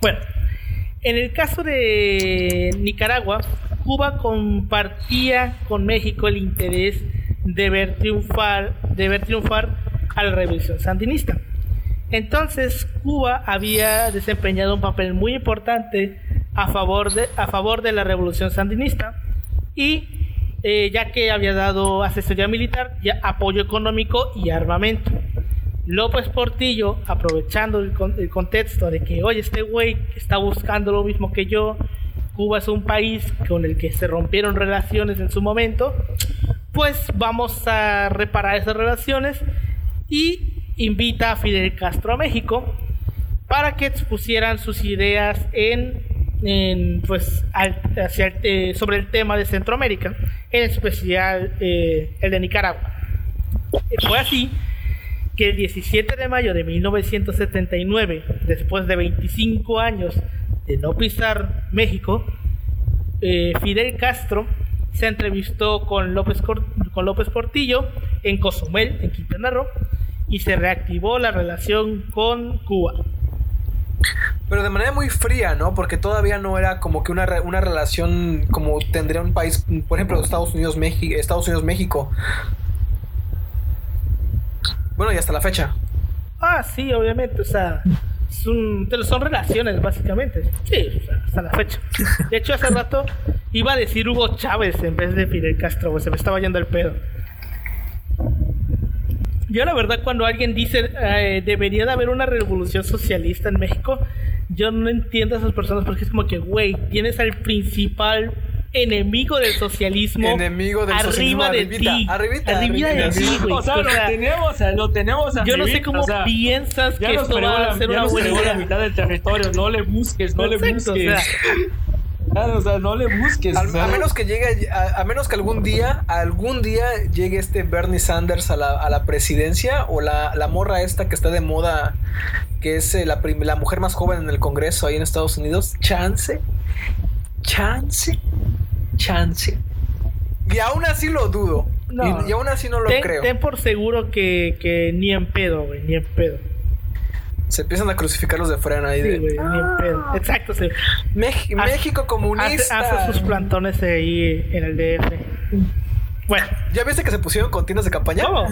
Bueno, en el caso de Nicaragua, Cuba compartía con México el interés de ver triunfar, de ver triunfar a la revolución sandinista. Entonces, Cuba había desempeñado un papel muy importante a favor de, a favor de la revolución sandinista y eh, ya que había dado asesoría militar, apoyo económico y armamento. López Portillo, aprovechando el, el contexto de que, oye, este güey está buscando lo mismo que yo, Cuba es un país con el que se rompieron relaciones en su momento, pues vamos a reparar esas relaciones y invita a Fidel Castro a México para que expusieran sus ideas en, pues eh, sobre el tema de Centroamérica, en especial eh, el de Nicaragua. Fue así que el 17 de mayo de 1979, después de 25 años de no pisar México, eh, Fidel Castro se entrevistó con López, con López Portillo en Cozumel, en Quintana Roo, y se reactivó la relación con Cuba. Pero de manera muy fría, ¿no? Porque todavía no era como que una, una relación como tendría un país, por ejemplo, Estados Unidos, México, Estados Unidos, México. Bueno, y hasta la fecha. Ah, sí, obviamente, o sea, son, son relaciones, básicamente. Sí, hasta la fecha. De hecho, hace rato iba a decir Hugo Chávez en vez de Fidel Castro, se me estaba yendo el pedo. Yo la verdad cuando alguien dice eh, debería de haber una revolución socialista en México, yo no entiendo a esas personas porque es como que, güey, tienes al principal enemigo del socialismo enemigo del arriba socialismo, de arribita, ti arribita, arriba de arribita. ti güey O sea, lo tenemos, lo tenemos yo no sé arribita, cómo o sea, piensas que esto va a ser una buena fregó la idea mitad del territorio, no le busques, no le Exacto, o busques. sea, Claro, o sea, no le busques. Al- a menos que llegue, a, a menos que algún día, algún día llegue este Bernie Sanders a la, a la presidencia o la, la morra esta que está de moda, que es eh, la, prim- la mujer más joven en el Congreso ahí en Estados Unidos, chance, chance, chance. Y aún así lo dudo. No. y, y aún así no lo ten, creo. ten por seguro que, que ni en pedo, güey, ni en pedo. Se empiezan a crucificar los de frena ahí Sí, de ni en pedo. Exacto, sí. Mex- Hace- México comunista. hace sus plantones ahí en el DF. Bueno, ¿Ya viste que se pusieron con tiendas de campaña? ¿cómo?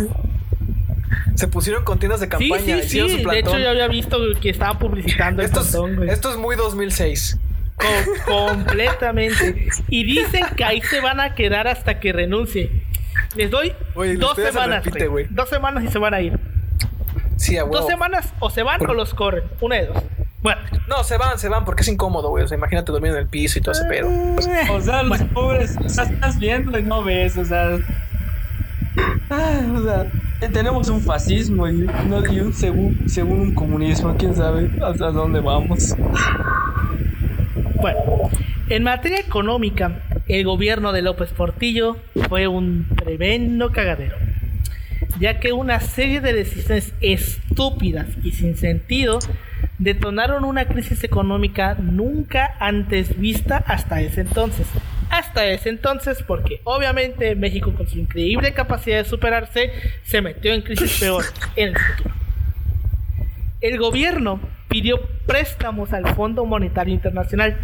Se pusieron con tiendas de Sí, campaña. sí, hicieron sí. su De hecho, yo había visto que estaban publicitando esto, es, plantón, esto es muy 2006. Co- completamente. Y dicen que ahí se van a quedar hasta que renuncie. Les doy Oye, dos semanas, repite. Dos semanas y se van a ir. Sí, a Dos huevo. semanas o se van o los corren. Una de dos. Bueno. No, se van, se van porque es incómodo, güey. O sea, imagínate dormir en el piso y todo ese pedo. Eh, O sea, los bueno. pobres, o sea, estás viendo y no ves, o sea. Ah, o sea, eh, tenemos un fascismo y, no, y un según, según un comunismo, quién sabe hasta dónde vamos. Bueno, en materia económica, el gobierno de López Portillo fue un tremendo cagadero, ya que una serie de decisiones estúpidas y sin sentido detonaron una crisis económica nunca antes vista hasta ese entonces. Hasta ese entonces, porque obviamente México con su increíble capacidad de superarse se metió en crisis peor en el futuro. El gobierno pidió préstamos al Fondo Monetario Internacional,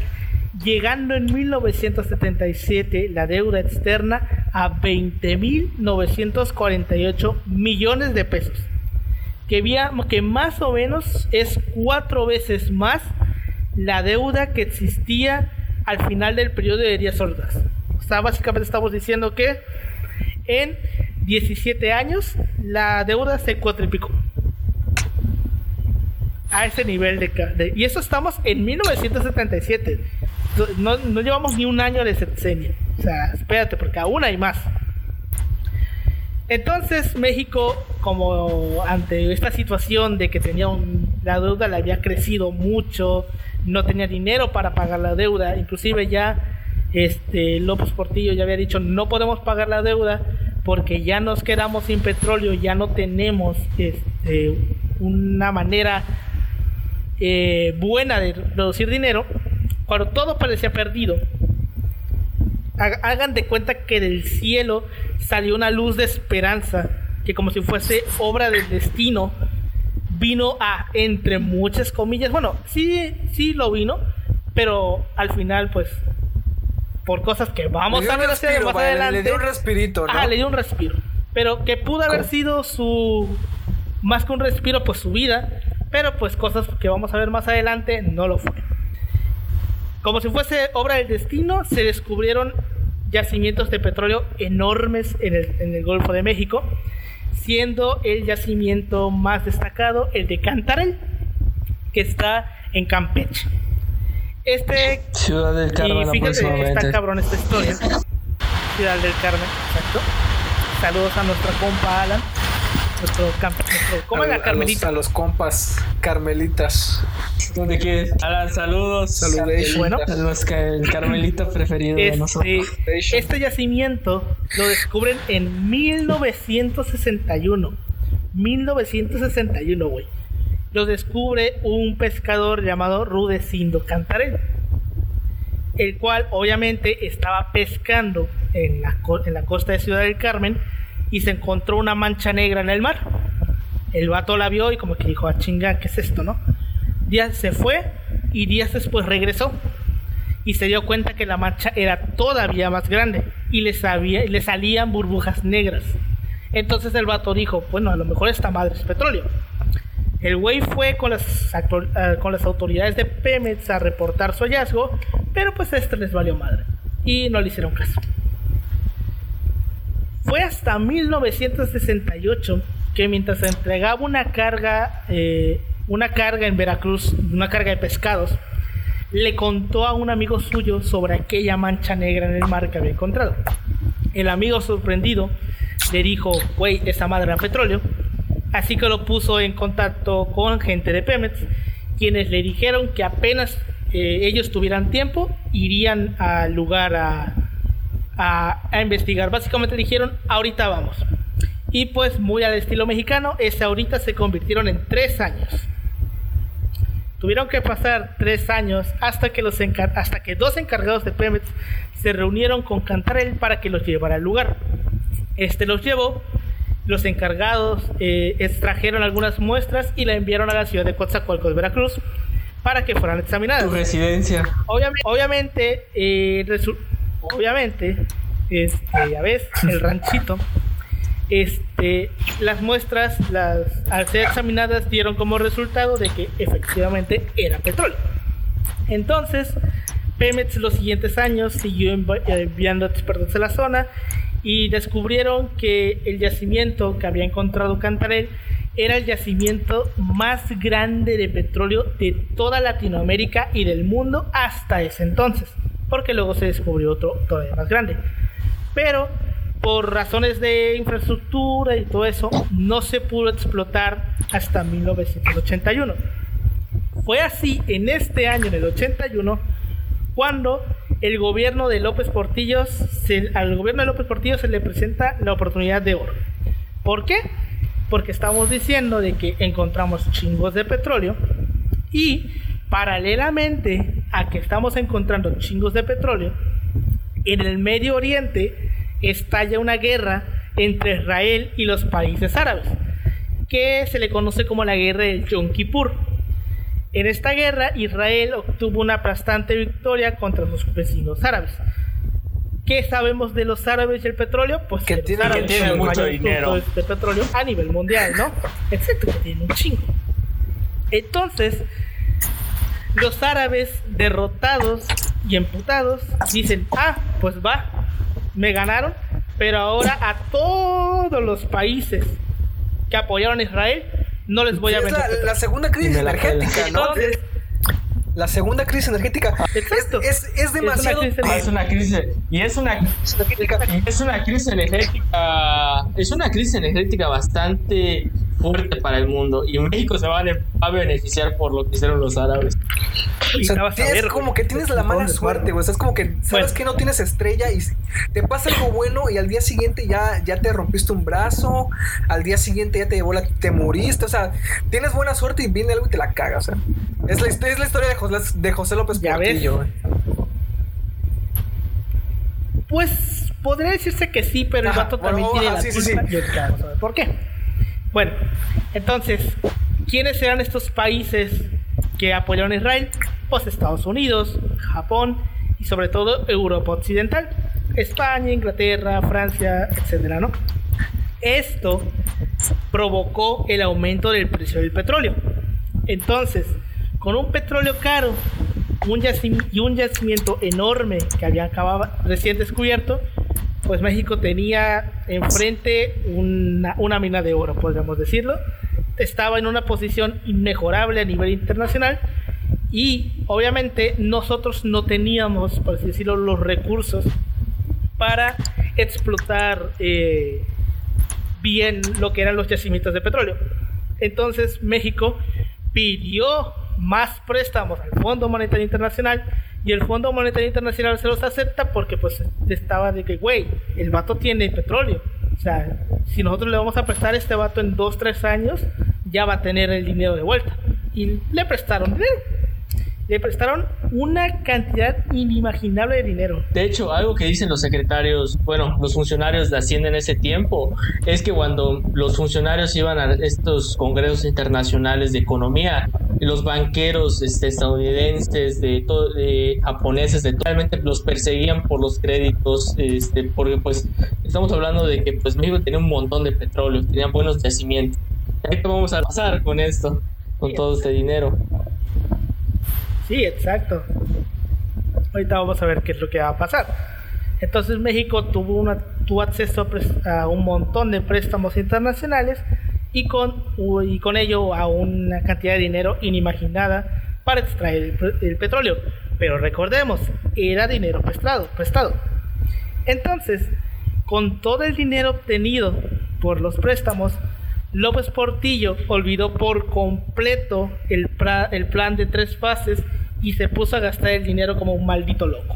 llegando en 1977 la deuda externa a 20.948 millones de pesos, que, vía- que más o menos es cuatro veces más la deuda que existía al final del periodo de Díaz Ordaz. O sea, básicamente estamos diciendo que en 17 años la deuda se cuatriplicó a ese nivel de, de- y eso estamos en 1977 no, llevamos ni un año de sexenio o sea espérate porque aún hay más. Entonces México como ante esta situación de que tenía la deuda le había crecido mucho no tenía dinero para pagar la deuda inclusive ya este López Portillo ya había dicho no podemos pagar la deuda porque ya nos quedamos sin petróleo ya no tenemos este, una manera eh, buena de producir dinero, cuando todo parecía perdido, hagan de cuenta que del cielo salió una luz de esperanza, que como si fuese obra del destino, vino a, entre muchas comillas, bueno, sí, sí lo vino, pero al final, pues, por cosas que vamos a ver más adelante. Le dio un respirito, ¿no? Ah, le dio un respiro. Pero que pudo haber sido su. Más que un respiro, pues su vida. Pero pues cosas que vamos a ver más adelante no lo fue. Como si fuese obra del destino, se descubrieron yacimientos de petróleo enormes en el, en el Golfo de México, siendo el yacimiento más destacado el de Cantarell, que está en Campeche. Este. Ciudad del Carmen, y fíjate que está cabrón esta historia. Ciudad del Carmen, exacto. Saludos a nuestra compa Alan. Nuestro, ¿Cómo es la Carmelita? A los, compas Carmelitas. ¿Dónde quieres? Alan, saludos. Saludos. Bueno, los el Carmelita preferido este, de nosotros. Este yacimiento lo descubren en 1961. 1961, güey lo descubre un pescador llamado Rudecindo Cantarell, el cual obviamente estaba pescando en la, en la costa de Ciudad del Carmen y se encontró una mancha negra en el mar. El vato la vio y como que dijo, a ah, chinga, ¿qué es esto, no? Díaz se fue y días después regresó y se dio cuenta que la mancha era todavía más grande y le, sabía, le salían burbujas negras. Entonces el vato dijo, bueno, a lo mejor esta madre es petróleo. El güey fue con las, eh, con las autoridades de Pemex a reportar su hallazgo, pero pues este les valió madre y no le hicieron caso. Fue hasta 1968 que mientras entregaba una carga, eh, una carga en Veracruz, una carga de pescados, le contó a un amigo suyo sobre aquella mancha negra en el mar que había encontrado. El amigo sorprendido le dijo, güey, esa madre era petróleo Así que lo puso en contacto con gente de Pemex, quienes le dijeron que apenas eh, ellos tuvieran tiempo, irían al lugar a, a, investigar. Básicamente dijeron, ahorita vamos. Y pues muy al estilo mexicano, ese ahorita se convirtieron en tres años. Tuvieron que pasar tres años hasta que, los hasta que dos encargados de Pemex se reunieron con Cantarel para que los llevara al lugar. Este los llevó los encargados eh, extrajeron algunas muestras y la enviaron a la ciudad de Coatzacoalcos, Veracruz, para que fueran examinadas. Tu residencia. Obviamente, obviamente, eh, obviamente, este, ya ves, el ranchito, este, las muestras, al ser examinadas, dieron como resultado de que efectivamente era petróleo. Entonces, Pemex los siguientes años siguió enviando expertos a la zona y descubrieron que el yacimiento que había encontrado Cantarell era el yacimiento más grande de petróleo de toda Latinoamérica y del mundo hasta ese entonces, porque luego se descubrió otro todavía más grande. Pero por razones de infraestructura y todo eso, no se pudo explotar hasta 1981. Fue así en este año, en el 81, cuando el gobierno de López Portillo, al gobierno de López Portillo se le presenta la oportunidad de oro. ¿Por qué? Porque estamos diciendo de que encontramos chingos de petróleo y paralelamente a que estamos encontrando chingos de petróleo, en el Medio Oriente estalla una guerra entre Israel y los países árabes, que se le conoce como la guerra del Yom Kippur en esta guerra, Israel obtuvo una aplastante victoria contra sus vecinos árabes. ¿Qué sabemos de los árabes y el petróleo? Pues que, tienen, mucho dinero de petróleo a nivel mundial, ¿no? Excepto que tienen un chingo. Entonces, los árabes derrotados y emputados dicen, ah, pues va, me ganaron, pero ahora a todos los países que apoyaron a Israel no les voy a vender. La, segunda crisis energética, ¿no? la segunda crisis energética. Exacto. Es, es, demasiado. Es una crisis. Y es una, es una crisis energética. Es una crisis energética bastante fuerte para el mundo. Y México se va a, beneficiar por lo que hicieron los árabes. O sea, es como que tienes la mala suerte, güey. O sea, es como que sabes que no tienes estrella y te pasa algo bueno y al día siguiente ya, ya te rompiste un brazo, al día siguiente ya te llevó la, te moriste. O sea, tienes buena suerte y viene algo y te la caga. O sea, es la, historia de José, de José López Portillo. Pues podría decirse que sí, pero el Ajá, vato bueno, también tiene ajá, la sí, sí, culpa. sí. por qué. Bueno, entonces, ¿quiénes eran estos países que apoyaron a Israel? Pues Estados Unidos, Japón y sobre todo Europa Occidental. España, Inglaterra, Francia, etcétera, ¿no? Esto provocó el aumento del precio del petróleo. Entonces, con un petróleo caro un y un yacimiento enorme que había acabado recién descubierto, pues México tenía enfrente una, una mina de oro, podríamos decirlo. Estaba en una posición inmejorable a nivel internacional y obviamente nosotros no teníamos, por así decirlo, los recursos para explotar eh, bien lo que eran los yacimientos de petróleo. Entonces México pidió más préstamos al Fondo Monetario Internacional y el Fondo Monetario Internacional se los acepta porque pues estaba de que, güey, el vato tiene petróleo. O sea, si nosotros le vamos a prestar a este vato en 2, 3 años, ya va a tener el dinero de vuelta. Y le prestaron dinero. Le prestaron una cantidad inimaginable de dinero. De hecho, algo que dicen los secretarios, bueno, los funcionarios de Hacienda en ese tiempo, es que cuando los funcionarios iban a estos congresos internacionales de economía, los banqueros este, estadounidenses, de, todo, japoneses, de realmente los perseguían por los créditos, este, porque pues estamos hablando de que pues México tenía un montón de petróleo, tenía buenos yacimientos. ¿Qué vamos a pasar con esto, con todo este dinero? Sí, exacto. Ahorita vamos a ver qué es lo que va a pasar. Entonces México tuvo, una, tuvo acceso a, un montón de préstamos internacionales y con, y con ello a una cantidad de dinero inimaginada para extraer el, el petróleo. Pero recordemos, era dinero prestado, prestado. Entonces, con todo el dinero obtenido por los préstamos, López Portillo olvidó por completo el, pra- el plan de tres fases y se puso a gastar el dinero como un maldito loco.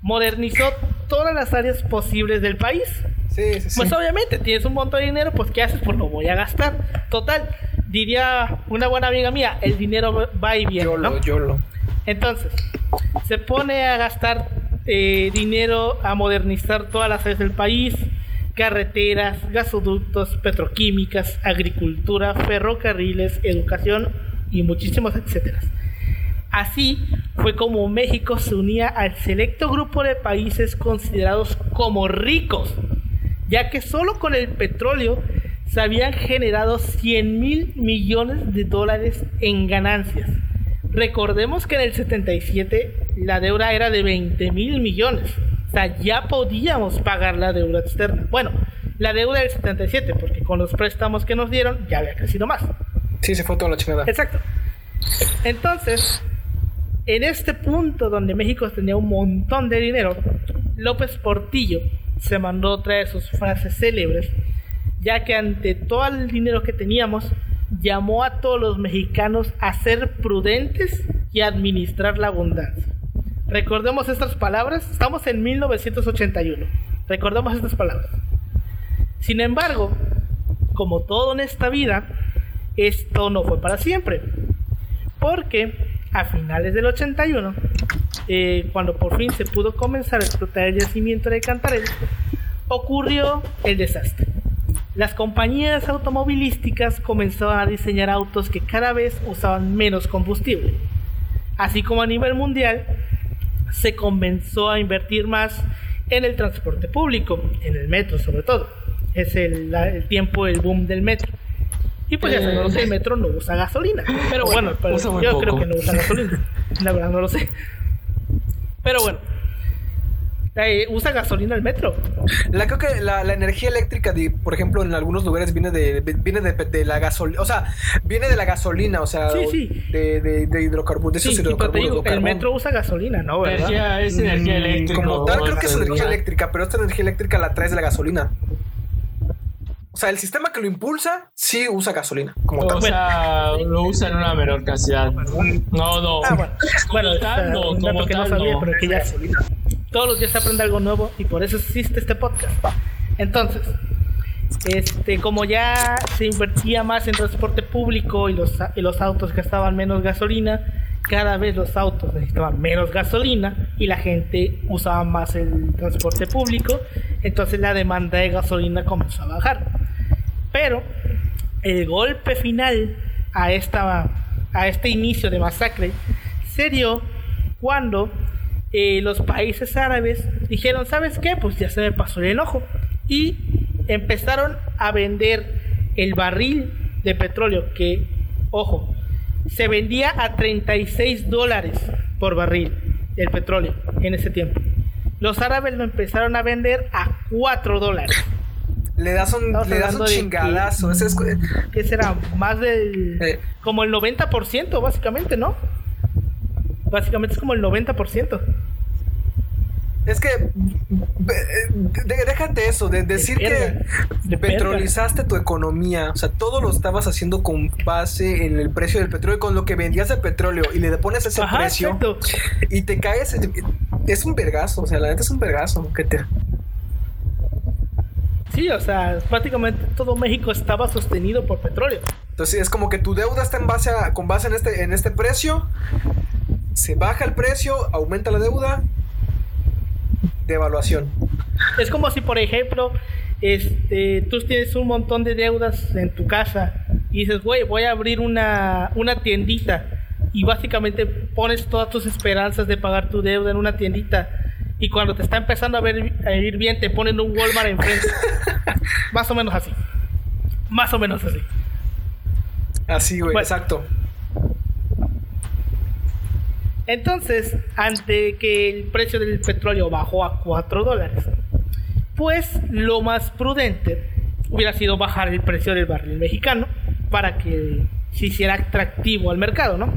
Modernizó todas las áreas posibles del país. Sí, sí, sí. Pues obviamente tienes un montón de dinero, pues ¿qué haces? Pues lo voy a gastar. Total, diría una buena amiga mía, el dinero va y viene. Yolo, ¿no? yolo. Entonces, se pone a gastar eh, dinero a modernizar todas las áreas del país, carreteras, gasoductos, petroquímicas, agricultura, ferrocarriles, educación y muchísimos etcétera. Así fue como México se unía al selecto grupo de países considerados como ricos, ya que solo con el petróleo se habían generado 100 mil millones de dólares en ganancias. Recordemos que en el 77 la deuda era de 20 mil millones. O sea, ya podíamos pagar la deuda externa. Bueno, la deuda del 77, porque con los préstamos que nos dieron ya había crecido más. Sí, se fue toda la chingada. Exacto. Entonces, en este punto donde México tenía un montón de dinero, López Portillo se mandó otra de sus frases célebres, ya que ante todo el dinero que teníamos, llamó a todos los mexicanos a ser prudentes y a administrar la abundancia. Recordemos estas palabras, estamos en 1981. Recordemos estas palabras. Sin embargo, como todo en esta vida, esto no fue para siempre. Porque a finales del 81, eh, cuando por fin se pudo comenzar a explotar el yacimiento de Cantarell, ocurrió el desastre. Las compañías automovilísticas comenzaron a diseñar autos que cada vez usaban menos combustible. Así como a nivel mundial, se comenzó a invertir más en el transporte público, en el metro sobre todo. Es el, tiempo, el boom del metro. Y pues ya Eh, sabemos que el metro no usa gasolina. Pero bueno, muy yo creo que no usa gasolina. La verdad no lo sé. Pero bueno. Eh, ¿Usa gasolina el metro? La, creo que la, la energía eléctrica, de, por ejemplo, en algunos lugares viene de, viene de, de la gasolina, o sea, viene de la gasolina, o sea, Sí, sí. de, de, de hidrocarburos, de Sí, esos y pero te hidrocarburos. digo, de el metro usa gasolina, ¿no? ¿Verdad? Energía, es energía Mm, eléctrica. Como tal, creo que es no energía eléctrica, pero esta energía eléctrica la traes de la gasolina. O sea, el sistema que lo impulsa sí usa gasolina, como O tal. sea, lo usa en una menor cantidad. No, no. Ah, bueno. Bueno, Como es tal, no, como que no sabía, no. pero que ya todos los días se aprende algo nuevo y por eso existe este podcast. Entonces, este, como ya se invertía más en transporte público y los, y los autos gastaban menos gasolina, cada vez los autos necesitaban menos gasolina y la gente usaba más el transporte público, entonces la demanda de gasolina comenzó a bajar. Pero el golpe final a, esta, a este inicio de masacre se dio cuando eh, los países árabes dijeron, ¿sabes qué? Pues ya se me pasó el enojo. Y empezaron a vender el barril de petróleo que, ojo, se vendía a 36 dólares por barril el petróleo en ese tiempo. Los árabes lo empezaron a vender a 4 dólares. Le das un, le das un chingadazo. Que, es, ¿Qué será? Más del. Eh. Como el 90%, básicamente, ¿no? Básicamente es como el 90%. Es que déjate eso, de decir que petrolizaste tu economía, o sea, todo lo estabas haciendo con base en el precio del petróleo, con lo que vendías de petróleo y le pones ese precio y te caes, es un vergazo, o sea, la neta es un vergazo que te... Sí, o sea, prácticamente todo México estaba sostenido por petróleo. Entonces es como que tu deuda está en base con base en este, en este precio, se baja el precio, aumenta la deuda, de evaluación. Es como si, por ejemplo, este, tú tienes un montón de deudas en tu casa y dices, güey, voy a abrir una, una tiendita y básicamente pones todas tus esperanzas de pagar tu deuda en una tiendita y cuando te está empezando a, ver, a ir bien te ponen un Walmart enfrente. Más o menos así. Más o menos así. Así, güey, exacto. Entonces, ante que el precio del petróleo bajó a 4 dólares, pues lo más prudente hubiera sido bajar el precio del barril mexicano para que se hiciera atractivo al mercado, ¿no?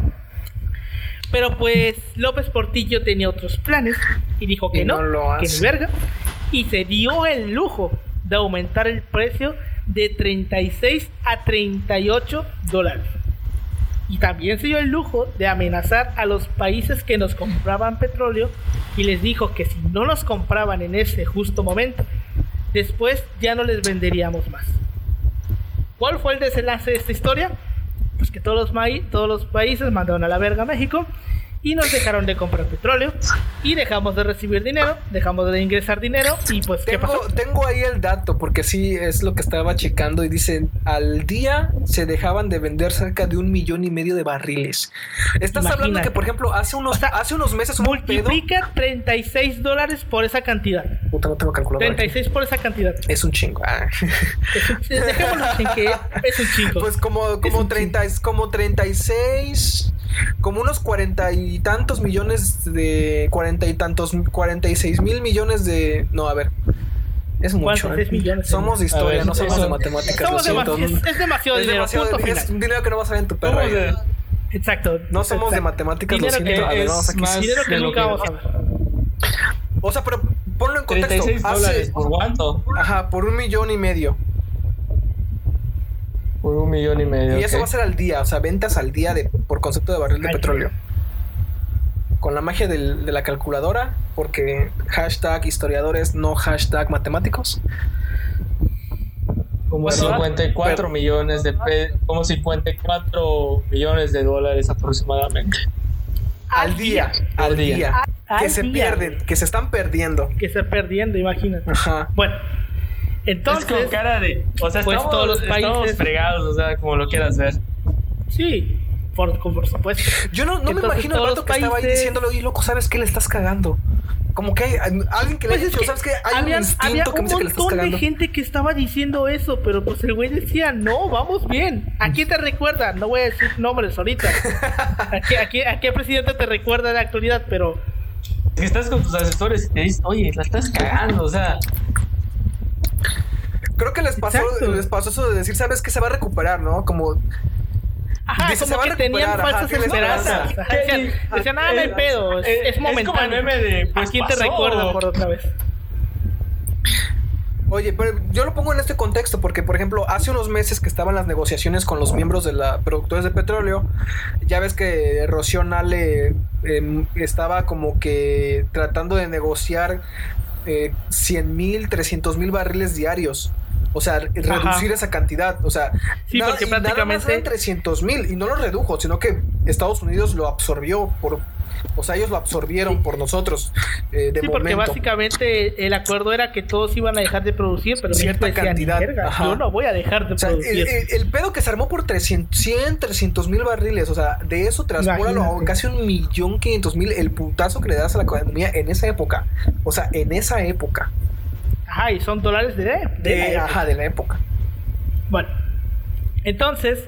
Pero pues López Portillo tenía otros planes y dijo que no, que ni verga, y se dio el lujo de aumentar el precio de 36 a 38 dólares y también se dio el lujo de amenazar a los países que nos compraban petróleo y les dijo que si no nos compraban en ese justo momento, después ya no les venderíamos más. ¿Cuál fue el desenlace de esta historia? Pues que todos los, todos los países mandaron a la verga a México y nos dejaron de comprar petróleo y dejamos de recibir dinero, dejamos de ingresar dinero y pues ¿qué tengo, pasó? Tengo ahí el dato porque sí es lo que estaba checando y dicen al día se dejaban de vender cerca de un millón y medio de barriles. Estás hablando que por ejemplo hace unos hace unos meses un multiplica 36 dólares por esa cantidad. Puta, no tengo calculadora. 36 por esa cantidad. Es un chingo. Ah. dejémoslo en que es un chingo. Pues como como 30 como 36 como unos cuarenta y tantos millones de cuarenta y tantos cuarenta y seis mil millones de no a ver es mucho ¿eh? somos de historia no somos de matemáticas somos es, demasiado dinero es dinero que no va a salir en tu perra exacto no somos de matemáticas dinero lo siento. que, a vamos aquí. dinero que nunca vamos a ver. O sea pero ponlo en contexto. 36 dólares por cuánto ajá por un millón y medio por un millón y medio. Y eso va a ser al día, o sea, ventas al día de, por concepto de barril de petróleo. Con la magia del, de la calculadora, porque hashtag historiadores, no hashtag matemáticos. Como 54 millones de como 54 millones de dólares aproximadamente. Al día, al día. que se pierden, que se están perdiendo. Que se perdiendo, imagínate. Ajá. Bueno, entonces, es con cara de, o sea, pues estamos, todos los países estamos fregados, o sea, como lo quieras ver. Sí, por, por supuesto. Yo no, no me imagino el vato que estaba ahí diciéndolo, y loco, ¿sabes qué le estás cagando? Como que hay alguien que le pues ha dicho, ¿sabes qué? Hay un instinto que me dice que le estás cagando. un montón de gente que estaba diciendo eso, pero pues el güey decía, no, vamos bien. ¿A quién te recuerda? No voy a decir nombres ahorita. ¿A qué, a qué, a qué presidente te recuerda en la actualidad? Pero... Si estás con tus asesores y te dicen, oye, la estás cagando, o sea, Creo que les pasó, les pasó eso de decir, ¿sabes qué? Se va a recuperar, ¿no? Como. Ajá, dice, como que tenían falsas esperanzas. Decían, decían, ah, no hay pedo, es, es momentáneo. Es de, pues, quién te recuerda por otra vez? Oye, pero yo lo pongo en este contexto porque, por ejemplo, hace unos meses que estaban las negociaciones con los miembros de la productores de petróleo, ya ves que Rocío Nale eh, estaba como que tratando de negociar eh, 100 mil, 300 mil barriles diarios O sea, reducir esa cantidad. O sea, sí, porque prácticamente. Nada 300 mil y no lo redujo, sino que Estados Unidos lo absorbió por o sea, ellos lo absorbieron por nosotros. Eh, de sí, porque básicamente el acuerdo era que todos iban a dejar de producir, pero cierta cantidad. Yo no voy a dejar de producir. El, pedo que se armó por 300, 100, 300 mil barriles, o sea, de eso transpóralo a casi un millón quinientos mil el putazo que le das a la economía en esa época. O sea, en esa época. Ajá, y son dólares de, de, ajá, de la época. Bueno, entonces,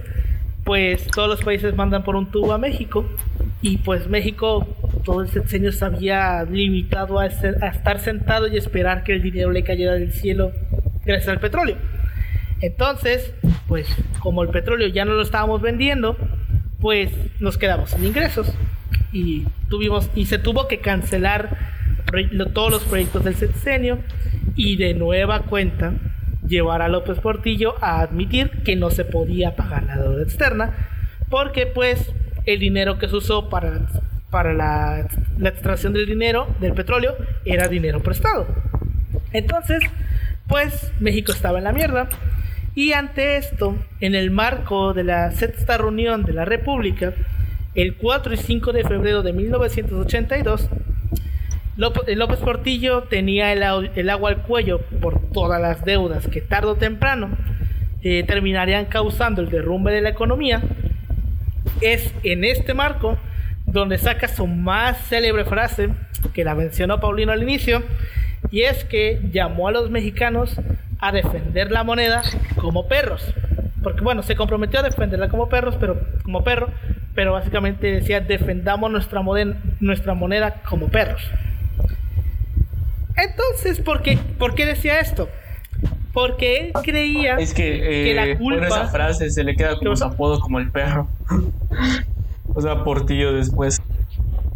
pues todos los países mandan por un tubo a México y pues México todo el sexenio se había limitado a, estar sentado y esperar que el dinero le cayera del cielo gracias al petróleo. Entonces, pues como el petróleo ya no lo estábamos vendiendo, pues nos quedamos sin ingresos y tuvimos y se tuvo que cancelar todos los proyectos del sexenio y de nueva cuenta llevar a López Portillo a admitir que no se podía pagar la deuda externa porque pues el dinero que se usó para, para la, extracción del dinero, del petróleo, era dinero prestado. Entonces, pues México estaba en la mierda. Y ante esto, en el marco de la sexta reunión de la República, el 4 y 5 de febrero de 1982, López Portillo tenía el, agua al cuello por todas las deudas que tarde o temprano eh, terminarían causando el derrumbe de la economía es en este marco donde saca su más célebre frase, que la mencionó Paulino al inicio, y es que llamó a los mexicanos a defender la moneda como perros. Porque bueno, se comprometió a defenderla como perros, pero como perro, pero básicamente decía defendamos nuestra moneda como perros. Entonces, ¿por qué, ¿por qué decía esto? Porque él creía es que, la eh, culpa. Por esa frase se le queda como su apodo como el perro. o sea, Portillo después.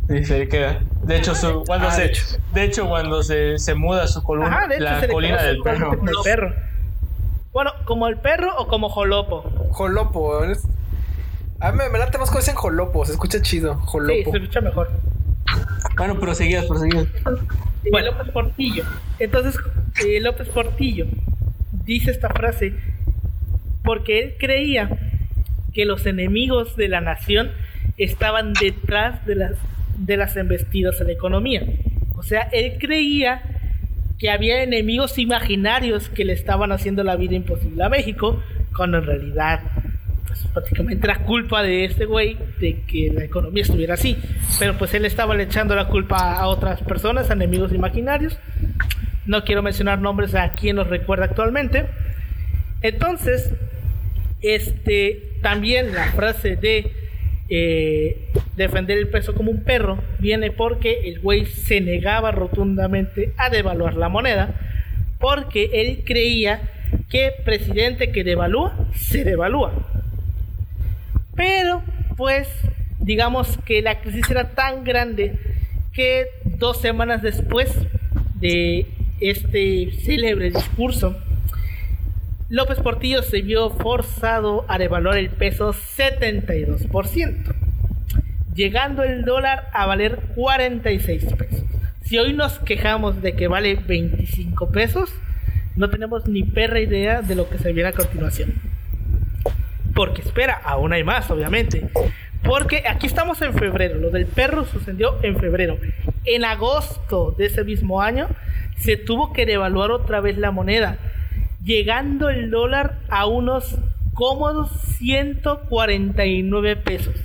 Y se le queda. De hecho, cuando ah, se, de hecho. cuando se, se muda su columna, la colina del perro. perro. Bueno, como el perro o como Jolopo. Jolopo. A mí me, late más cuando dicen Jolopo, se escucha chido. Jolopo. Sí, se escucha mejor. Bueno, proseguías, proseguías. Bueno, López Portillo. Entonces, eh, López Portillo dice esta frase porque él creía que los enemigos de la nación estaban detrás de las, de las embestidas en la economía. O sea, él creía que había enemigos imaginarios que le estaban haciendo la vida imposible a México, cuando en realidad pues, prácticamente era culpa de este güey de que la economía estuviera así. Pero pues él estaba le echando la culpa a otras personas, a enemigos imaginarios. No quiero mencionar nombres a quien nos recuerda actualmente. Entonces, este, también la frase de eh, defender el peso como un perro viene porque el güey se negaba rotundamente a devaluar la moneda porque él creía que presidente que devalúa se devalúa. Pero, pues, digamos que la crisis era tan grande que dos semanas después de este célebre discurso, López Portillo se vio forzado a devaluar el peso 72%, llegando el dólar a valer 46 pesos. Si hoy nos quejamos de que vale 25 pesos, no tenemos ni perra idea de lo que se viene a continuación. Porque espera, aún hay más, obviamente. Porque aquí estamos en febrero, lo del perro sucedió en febrero. En agosto de ese mismo año se tuvo que devaluar otra vez la moneda, llegando el dólar a unos cómodos 149 pesos.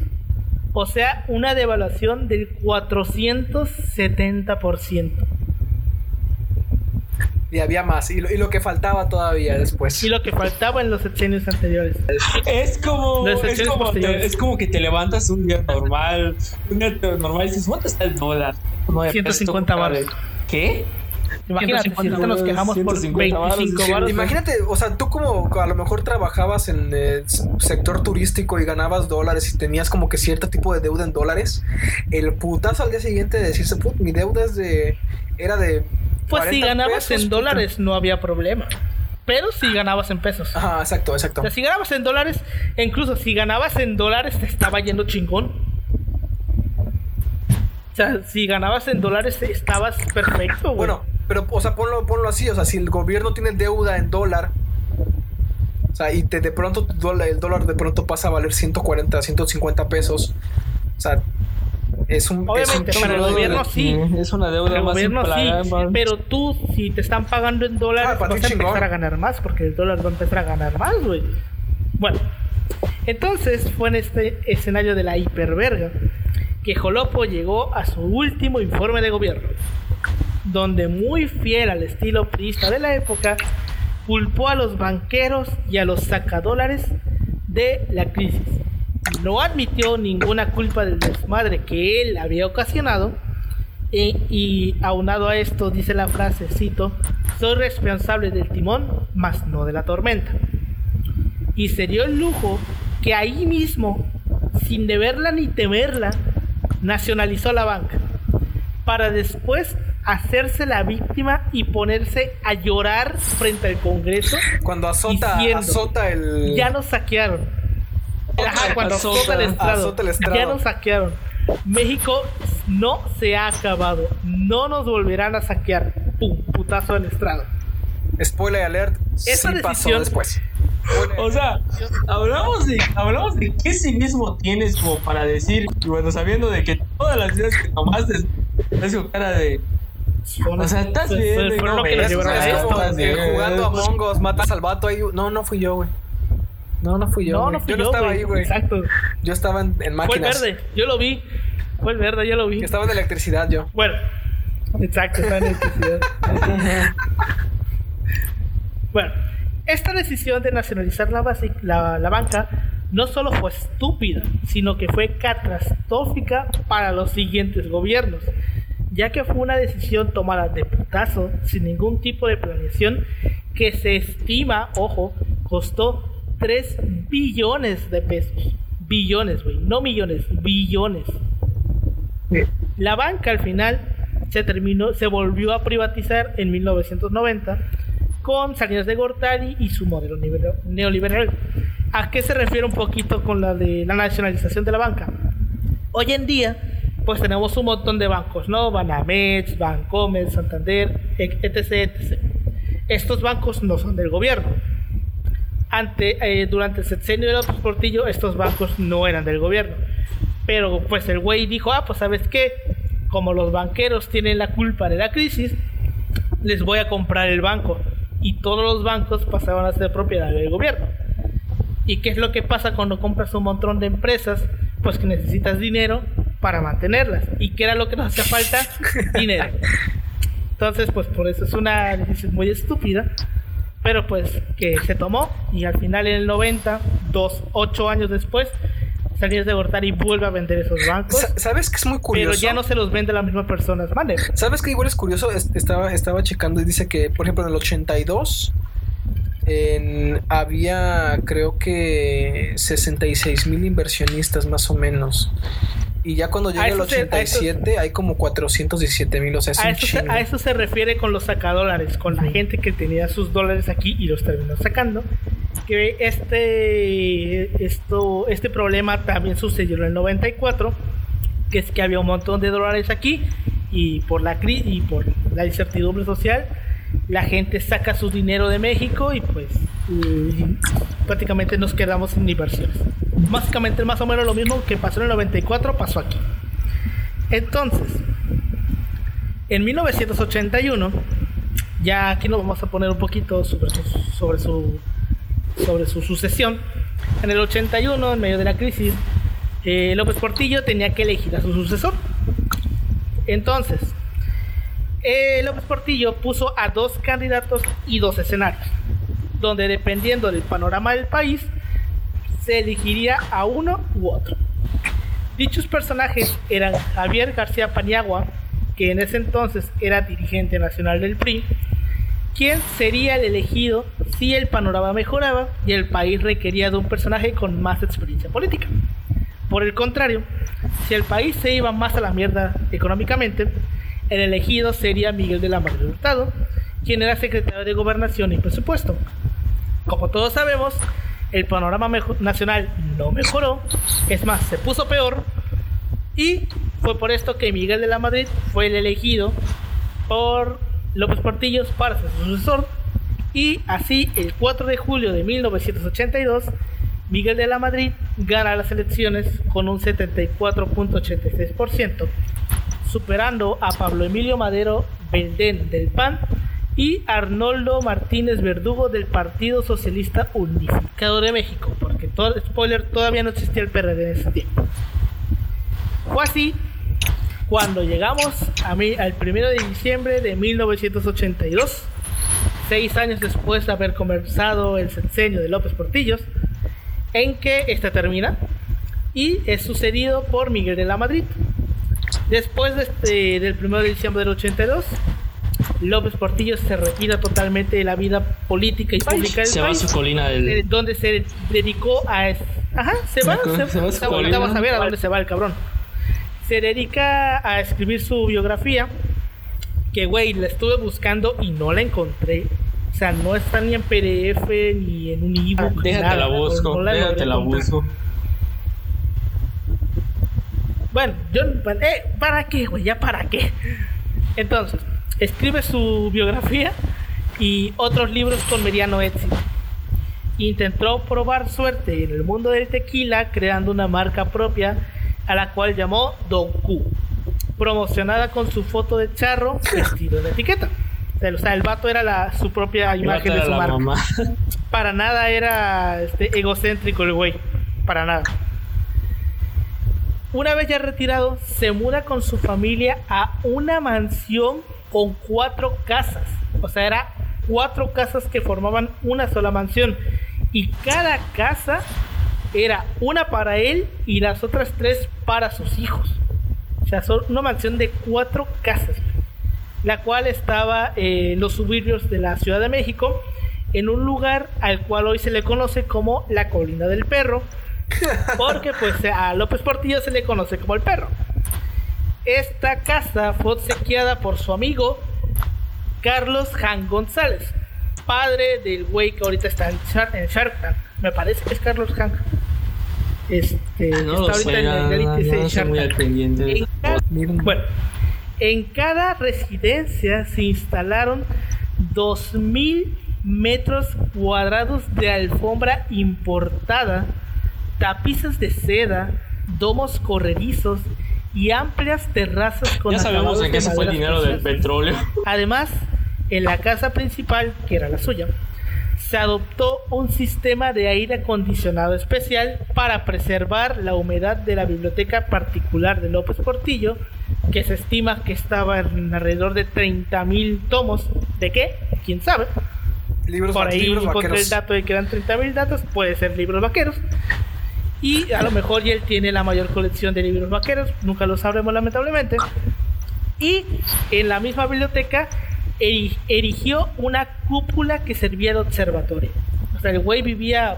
O sea, una devaluación del 470%. Y había más, y lo, que faltaba todavía después. Y lo que faltaba en los sexenios anteriores. Es como, es como, que te levantas un día normal, un día normal y dices, ¿cuánto está el dólar? 150 baros. ¿Qué? Imagínate, si nos quejamos por 25 baros. Imagínate, o sea, tú como a lo mejor trabajabas en el sector turístico y ganabas dólares y tenías como que cierto tipo de deuda en dólares, el putazo al día siguiente de decirse, put, mi deuda es de, era de... Pues si ganabas en dólares no había problema. Pero si ganabas en pesos. Ajá, exacto, exacto. O sea, si ganabas en dólares, incluso si ganabas en dólares te estaba yendo chingón. O sea, si ganabas en dólares estabas perfecto, Bueno, pero, o sea, ponlo, ponlo así, o sea, si el gobierno tiene deuda en dólar O sea, y te, de pronto el dólar de pronto pasa a valer 140, 150 pesos. O sea, es un. Obviamente, es para el gobierno sí. Es una deuda el más gobierno sí. Pero tú, si te están pagando en dólares, Ah, para vas a empezar chingón. a ganar más, porque el dólar va a empezar a ganar más, güey. Bueno, entonces fue en este escenario de la hiperverga que Jolopo llegó a su último informe de gobierno, donde muy fiel al estilo priista de la época, culpó a los banqueros y a los sacadólares de la crisis. No admitió ninguna culpa del desmadre que él había ocasionado e- y aunado a esto dice la frase, cito, soy responsable del timón, mas no de la tormenta. Y se dio el lujo que ahí mismo, sin deberla ni temerla, nacionalizó la banca, para después hacerse la víctima y ponerse a llorar frente al Congreso. Cuando azota, Diciendo, azota el. Ya nos saquearon. Ajá, cuando Azota, azota el estrado. azota el estrado. Ya nos saquearon. México no se ha acabado. No nos volverán a saquear. Pum, putazo del estrado. Spoiler alert. Esa sí pasó después. O sea, hablamos de, hablamos de qué cinismo tienes como para decir, y bueno, sabiendo de que todas las ideas que tomaste es con cara de. O sea, estás bien, fueron no jugando a Mongos, matas al vato ahí. No, no fui yo, güey. No, no fui yo. no, no fui yo yo, no estaba ahí, güey. Exacto. Yo estaba en, en Fue el máquinas. verde. Yo lo vi. Fue el verde, yo lo vi. Yo estaba en electricidad yo. Bueno, exacto, está en electricidad. bueno, esta decisión de nacionalizar la, basi- la, la banca no solo fue estúpida, sino que fue catastrófica para los siguientes gobiernos, ya que fue una decisión tomada de putazo, sin ningún tipo de planeación, que se estima, ojo, costó 3 billones de pesos. Billones, güey, no millones, billones. La banca al final se terminó, se volvió a privatizar en 1990 con Salinas de Gortari y su modelo neoliberal. ¿A qué se refiere un poquito con la de la nacionalización de la banca? Hoy en día, pues tenemos un montón de bancos, ¿no? Banamex, Bancomer, Santander, etc, etc. Estos bancos no son del gobierno. Ante, eh, durante el sexenio de López Portillo, estos bancos no eran del gobierno. Pero pues el güey dijo, ah, pues sabes qué, como los banqueros tienen la culpa de la crisis, les voy a comprar el banco. Y todos los bancos pasaban a ser propiedad del gobierno. ¿Y qué es lo que pasa cuando compras un montón de empresas? Pues que necesitas dinero para mantenerlas. ¿Y qué era lo que nos hacía falta? dinero. Entonces, pues por eso es una decisión muy estúpida. Pero pues que se tomó y al final en el 90, dos, ocho años después, Salinas de Gortari vuelve a vender esos bancos. Sa- ¿Sabes que es muy curioso? Pero ya no se los vende la misma persona. Mande. ¿Sabes que igual es curioso? Es- Estaba, estaba checando y dice que, por ejemplo, en el 82 en- había, creo que 66 mil inversionistas más o menos. Y ya cuando llega el eso se- a eso- 87 hay como 417 mil, o sea, es A un eso, se, a eso se refiere con los sacadólares, con la gente que tenía sus dólares aquí y los terminó sacando. Que este, esto, este problema también sucedió en el 94, que es que había un montón de dólares aquí y por la cri y por la incertidumbre social, la gente saca su dinero de México y pues prácticamente nos quedamos sin inversiones. Básicamente más o menos lo mismo que pasó en el 94 pasó aquí. Entonces, en 1981, ya aquí nos vamos a poner un poquito sobre su, sobre su, sobre su sucesión. En el 81, en medio de la crisis, eh, López Portillo tenía que elegir a su sucesor. Entonces, eh, López Portillo puso a dos candidatos y dos escenarios, donde dependiendo del panorama del país, se elegiría a uno u otro. Dichos personajes eran Javier García Paniagua, que en ese entonces era dirigente nacional del PRI, quien sería el elegido si el panorama mejoraba y el país requería de un personaje con más experiencia política. Por el contrario, si el país se iba más a la mierda económicamente, el elegido sería Miguel de la Madrid Hurtado, quien era secretario de Gobernación y Presupuesto. Como todos sabemos, el panorama nacional no mejoró, es más, se puso peor, y fue por esto que Miguel de la Madrid fue el elegido por López Portillos para ser su sucesor, Y así, el 4 de julio de 1982, Miguel de la Madrid gana las elecciones con un 74.86%, superando a Pablo Emilio Madero Belden del PAN y Arnoldo Martínez Verdugo del Partido Socialista Unificado de México, porque todo, spoiler, todavía no existía el PRD en ese tiempo. Fue así cuando llegamos a mí, al 1 de diciembre de 1982, seis años después de haber conversado el sexenio de López Portillos, en que esta termina y es sucedido por Miguel de la Madrid. Después de este, del 1 de diciembre del 82, López Portillo se retira totalmente de la vida política y pública del Se va a su colina eh, del. donde se dedicó a... Ajá, se va, Se va- se, se va a su colina. vas a ver a dónde se va el cabrón. Se dedica a escribir su biografía, que güey, la estuve buscando y no la encontré. O sea, no está ni en PDF ni en un ebook. Déjate nada, la busco, no la logré déjate la busco. Bueno, yo, eh, ¿para qué, güey? ¿Ya para qué? Entonces, escribe su biografía y otros libros con mediano éxito. Intentó probar suerte en el mundo del tequila creando una marca propia a la cual llamó Don Q, promocionada con su foto de charro vestido en etiqueta. O sea, el- vato era la, su propia imagen de su marca. mamá. Para nada era este, egocéntrico el güey. Para nada. Una vez ya retirado, se muda con su familia a una mansión con cuatro casas. O sea, era cuatro casas que formaban una sola mansión. Y cada casa era una para él y las otras tres para sus hijos. O sea, son una mansión de cuatro casas la cual estaba en los suburbios de la Ciudad de México, en un lugar al cual hoy se le conoce como la Colina del Perro, porque pues a López Portillo se le conoce como el perro. Esta casa fue obsequiada por su amigo Carlos Han González, padre del güey que ahorita está en Shark, en Shark Tank. Me parece que es Carlos Han. Este, Ah, No está ahorita sé, en el bueno, en cada residencia se instalaron 2.000 metros cuadrados de alfombra importada, tapices de seda, domos corredizos y amplias terrazas con Ya sabemos en qué se fue el dinero del petróleo. Además, en la casa principal, que era la suya, se adoptó un sistema de aire acondicionado especial para preservar la humedad de la biblioteca particular de López Portillo, que se estima que estaba en alrededor de 30.000 tomos. ¿De qué? ¿Quién sabe? libros, Por ahí libros encontré el dato de que eran 30.000 datos, puede ser libros vaqueros. Y a lo mejor y él tiene la mayor colección de libros vaqueros, nunca lo sabremos lamentablemente. Y en la misma biblioteca eri- erigió una cúpula que servía de observatorio. O sea, el güey vivía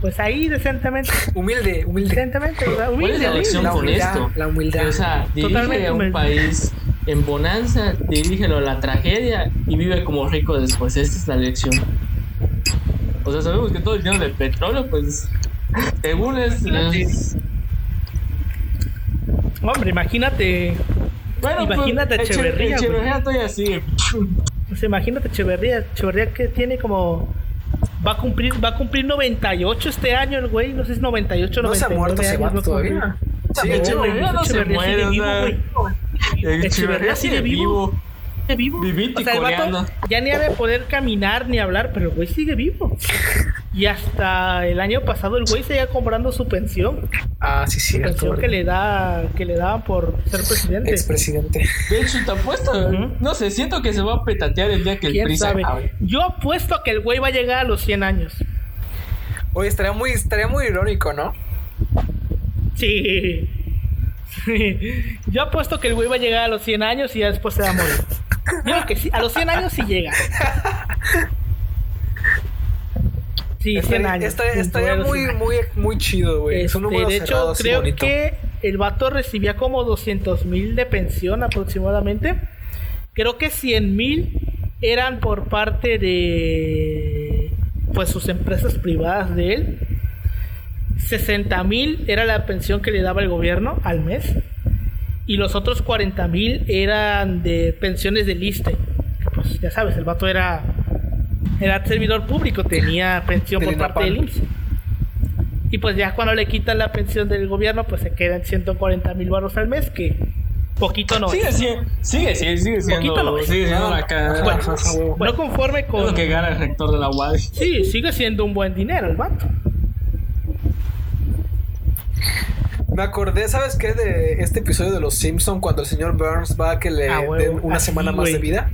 pues ahí decentemente. Humilde, humilde. Decentemente, o sea, ¿Cuál es humilde, la humilde. lección La con humildad, esto? la humildad. O sea, dirige Totalmente a un humilde. país en bonanza, dirígelo a la tragedia y vive como rico después. Esta es la lección. O sea, sabemos que todo el dinero del petróleo, pues, según es... es- Hombre, imagínate, Bueno, Imagínate pues, Echeverría. Echeverría sigue. o sea, imagínate Echeverría, Echeverría que tiene como va a cumplir va a cumplir 98 este año el güey, no sé si es 98 No se ha 99 muerto ese vato no todavía. Sí, No, Echeverría no se Echeverría muere, sigue o vivo, sea, güey. Echeverría sigue vivo. Sigue vivo. Vivito O y sea, el vato ya ni ha de poder caminar ni hablar, pero el güey sigue vivo. Y hasta el año pasado el güey seguía comprando su pensión, Ah, sí, sí. pensión que le da que le daban por ser presidente. Expresidente. De hecho, te apuesto, no sé, siento que se va a petatear el día que el ¿Quién PRI sabe? acabe. Yo apuesto a que el güey va a llegar a los 100 años. Oye, estaría muy, estaría muy irónico, ¿no? Sí. Sí. Yo apuesto que el güey va a llegar a los 100 años y ya después se va a morir. Yo creo que sí, a los 100 años sí llega. Sí, 100 Estaría, años. estaría- sin estaría muy, 100 muy, muy chido, güey. Este, de hecho, creo que el vato recibía como 200 mil de pensión aproximadamente. Creo que 100 mil eran por parte de pues sus empresas privadas de él. 60 mil era la pensión que le daba el gobierno al mes. Y los otros 40 mil eran de pensiones de liste. Pues ya sabes, el vato era era servidor público, tenía pensión por Del parte del. IMSS. Y pues ya cuando le quitan la pensión del gobierno, pues se quedan 140 mil baros al mes, que poquito no Sigue es. siendo, sigue, sigue, sigue siendo, Poquito no es. sigue siendo la Bueno, no conforme es con... lo que gana el rector de la UAD. Sí, sigue siendo un buen dinero el vato. Me acordé, ¿sabes qué? De este episodio de Los Simpson cuando el señor Burns va a que le Ah, den una así, semana más de vida.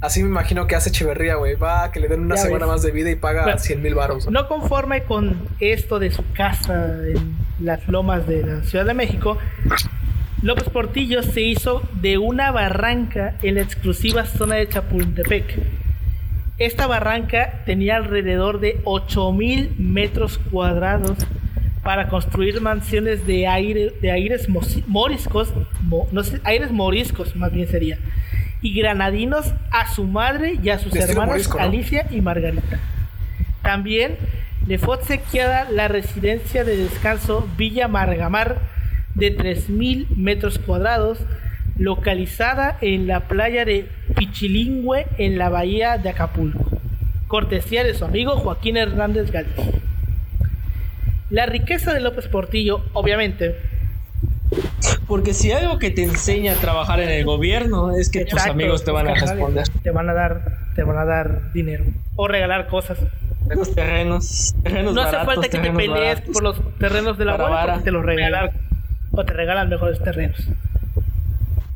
Así me imagino que hace Echeverría, güey. Va a que le den una Ya semana ves. más de vida y paga Bueno, 100 mil baros. No conforme con esto de su casa en las lomas de la Ciudad de México, López Portillo se hizo de una barranca en la exclusiva zona de Chapultepec. Esta barranca tenía alrededor de 8000 metros cuadrados para construir mansiones de aire de aires moriscos, mo- no sé, aires moriscos más bien sería, y granadinos a su madre y a sus morisco, ¿no? Alicia y Margarita. También le fue obsequiada la residencia de descanso Villa Margamar de 3.000 metros cuadrados, localizada en la playa de Pichilingüe en la bahía de Acapulco, cortesía de su amigo Joaquín Hernández Gálvez. La riqueza de López Portillo, obviamente, Porque si algo que te enseña a trabajar en el gobierno es que tus amigos te van a responder. Te van a dar, te van a dar dinero o regalar cosas. Los terrenos, terrenos No hace falta que te pelees baratos. por los terrenos de la porque te los regalan o te regalan mejores terrenos.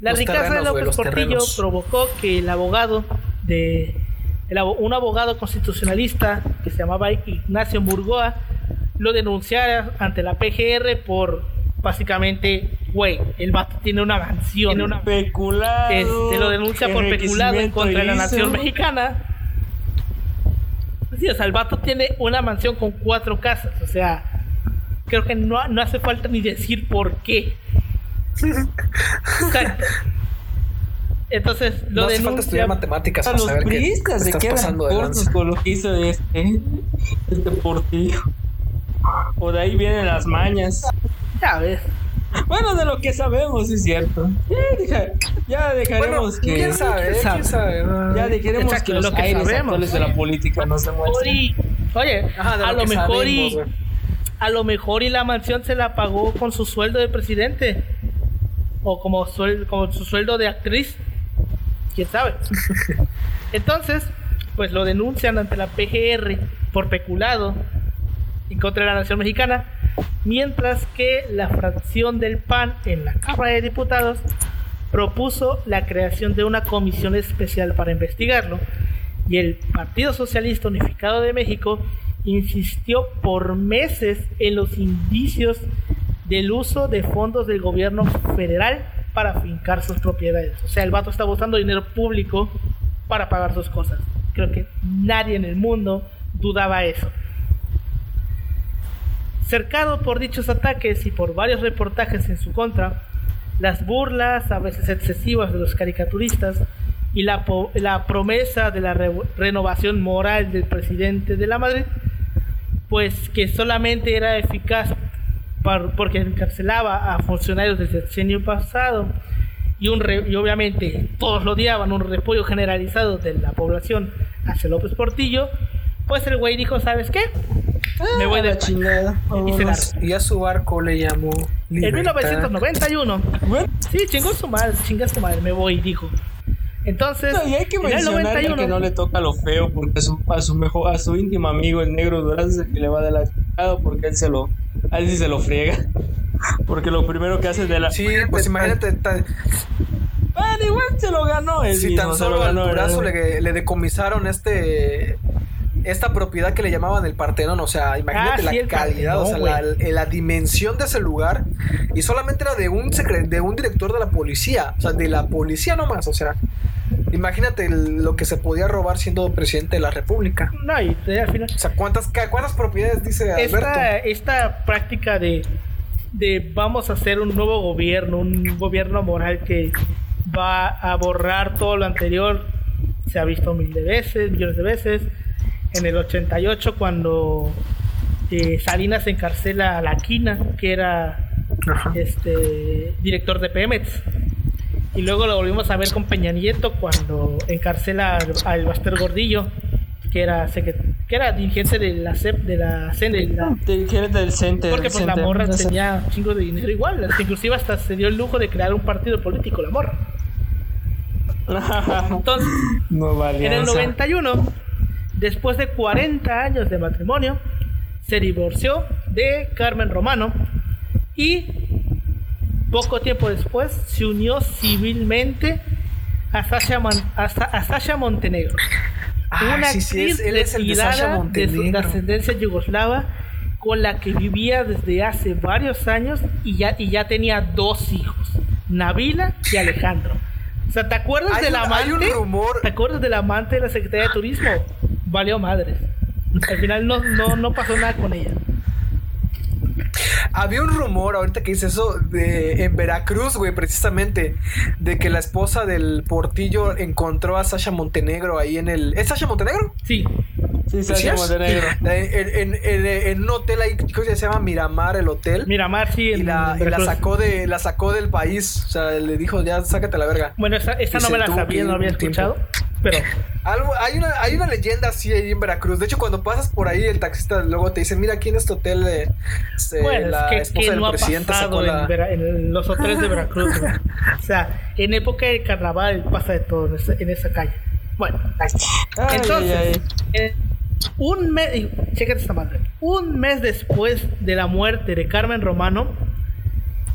La Los riqueza de terrenos, López Portillo terrenos. provocó que el abogado de el un abogado constitucionalista que se llamaba Ignacio Murgoa lo denunciara ante la PGR por básicamente, güey, el vato tiene una mansión, tiene una Peculado. este, lo denuncia por peculado en contra de la nación mexicana. Sí, o sea, el vato tiene una mansión con cuatro casas. O sea, creo que no, no hace falta ni decir por qué. Exacto. Entonces lo no hace falta denuncia. estudiar matemáticas A para los saber que estás pasando de lanza. con lo que hizo este, este portillo. O de ahí vienen las mañas. Ya ves. Bueno, de lo que sabemos, es cierto. Ya, deja- ya Bueno, dejaremos que. quién sabe, quién sabe. Ya dejaremos Exacto, que los lo que aires sabemos. actuales de la política no se muestren. Oye, Ajá, a lo mejor sabemos, y a lo mejor y la mansión se la pagó con su sueldo de presidente o como suel- como su sueldo de actriz. ¿Quién sabe? Entonces, pues lo denuncian ante la PGR por peculado en contra de la nación mexicana, mientras que la fracción del PAN en la Cámara de Diputados propuso la creación de una comisión especial para investigarlo y el Partido Socialista Unificado de México insistió por meses en los indicios del uso de fondos del gobierno federal para fincar sus propiedades. O sea, el vato está usando dinero público para pagar sus cosas. Creo que nadie en el mundo dudaba eso. Cercado por dichos ataques y por varios reportajes en su contra, las burlas, a veces excesivas, de los caricaturistas y la, la promesa de la re- renovación moral del presidente de la Madrid, pues que solamente era eficaz porque encarcelaba a funcionarios desde el sexenio pasado y, un y obviamente todos lo odiaban, un repollo generalizado de la población hacia López Portillo, pues el güey dijo, ¿sabes qué? Me voy de la chingada. Y a su barco le llamó. En Libertad. 1991, Bueno, sí, chingó su madre, chinga su madre, me voy, dijo. Entonces, no, y hay que en el mencionar 91, que no le toca lo feo porque a su, a su mejor, a su íntimo amigo el negro Durán es el que le va de la chingada porque él se lo, a él sí se lo friega. Porque lo primero que hace de la. Sí, pues imagínate, Bueno, igual se lo ganó si mismo, tan se lo solo al ganó, Durazo ¿verdad? le, le decomisaron este esta propiedad que le llamaban el Partenón, o sea, imagínate Ah, la sí, calidad, o sea, la, la dimensión de ese lugar y solamente era de un secre- de un director de la policía, o sea, de la policía nomás, o sea, imagínate el- lo que se podía robar siendo presidente de la República. no, y al final, O sea, ¿cuántas, propiedades dice Alberto? esta, esta práctica de, de vamos a hacer un nuevo gobierno, un gobierno moral que va a borrar todo lo anterior, se ha visto mil de veces, millones de veces. En el 88, cuando eh, Salinas encarcela a La Quina, que era Ajá. este director de Pemex. Y luego lo volvimos a ver con Peña Nieto cuando encarcela al, Baster Gordillo. que era que era dirigente de la CEP, de la CEN, de la- Dirigente del CENTE. porque del pues la CENTE. morra tenía un chingo de dinero igual, hasta inclusive hasta se dio el lujo de crear un partido político la morra. Entonces, Nueva en el alianza. 91, después de 40 años de matrimonio, se divorció de Carmen Romano y poco tiempo después se unió civilmente a Sasha, Mon- a Sa- a Sasha Montenegro. Ah, una sí, sí, actriz es- él es el de Sasha retirada de su Montenegro. ascendencia yugoslava con la que vivía desde hace varios años y ya, y ya tenía dos hijos, Nabila y Alejandro. O sea, ¿te acuerdas del un- hay amante? un rumor- ¿Te acuerdas del amante de la Secretaría de Turismo? Valió madres. Al final no, no, no pasó nada con ella. Había un rumor, ahorita que dice eso, de, en Veracruz, güey, precisamente, de que la esposa del Portillo encontró a Sasha Montenegro ahí en el... ¿Es Sasha Montenegro? Sí, Sí, ¿Sí? Montenegro. En, en- en- en un hotel ahí, creo que se llama Miramar, el hotel. Miramar sí. y en la, y la sacó de la sacó del país. O sea, le dijo, ya sácate la verga. Bueno, esta, esta no me la sabía, no había tiempo. escuchado. Pero Algo, hay una, hay una leyenda así ahí en Veracruz. De hecho, cuando pasas por ahí, el taxista luego te dice, mira, aquí en este hotel de, se- bueno, la es que, esposa que del no presidente sacó pasado la... en, Vera- en los hoteles de Veracruz. güey. o sea, en época de carnaval pasa de todo en esa, en esa calle. Bueno, Ay, entonces, ay, ay. eh, un mes, chécate esta madre, un mes después de la muerte de Carmen Romano,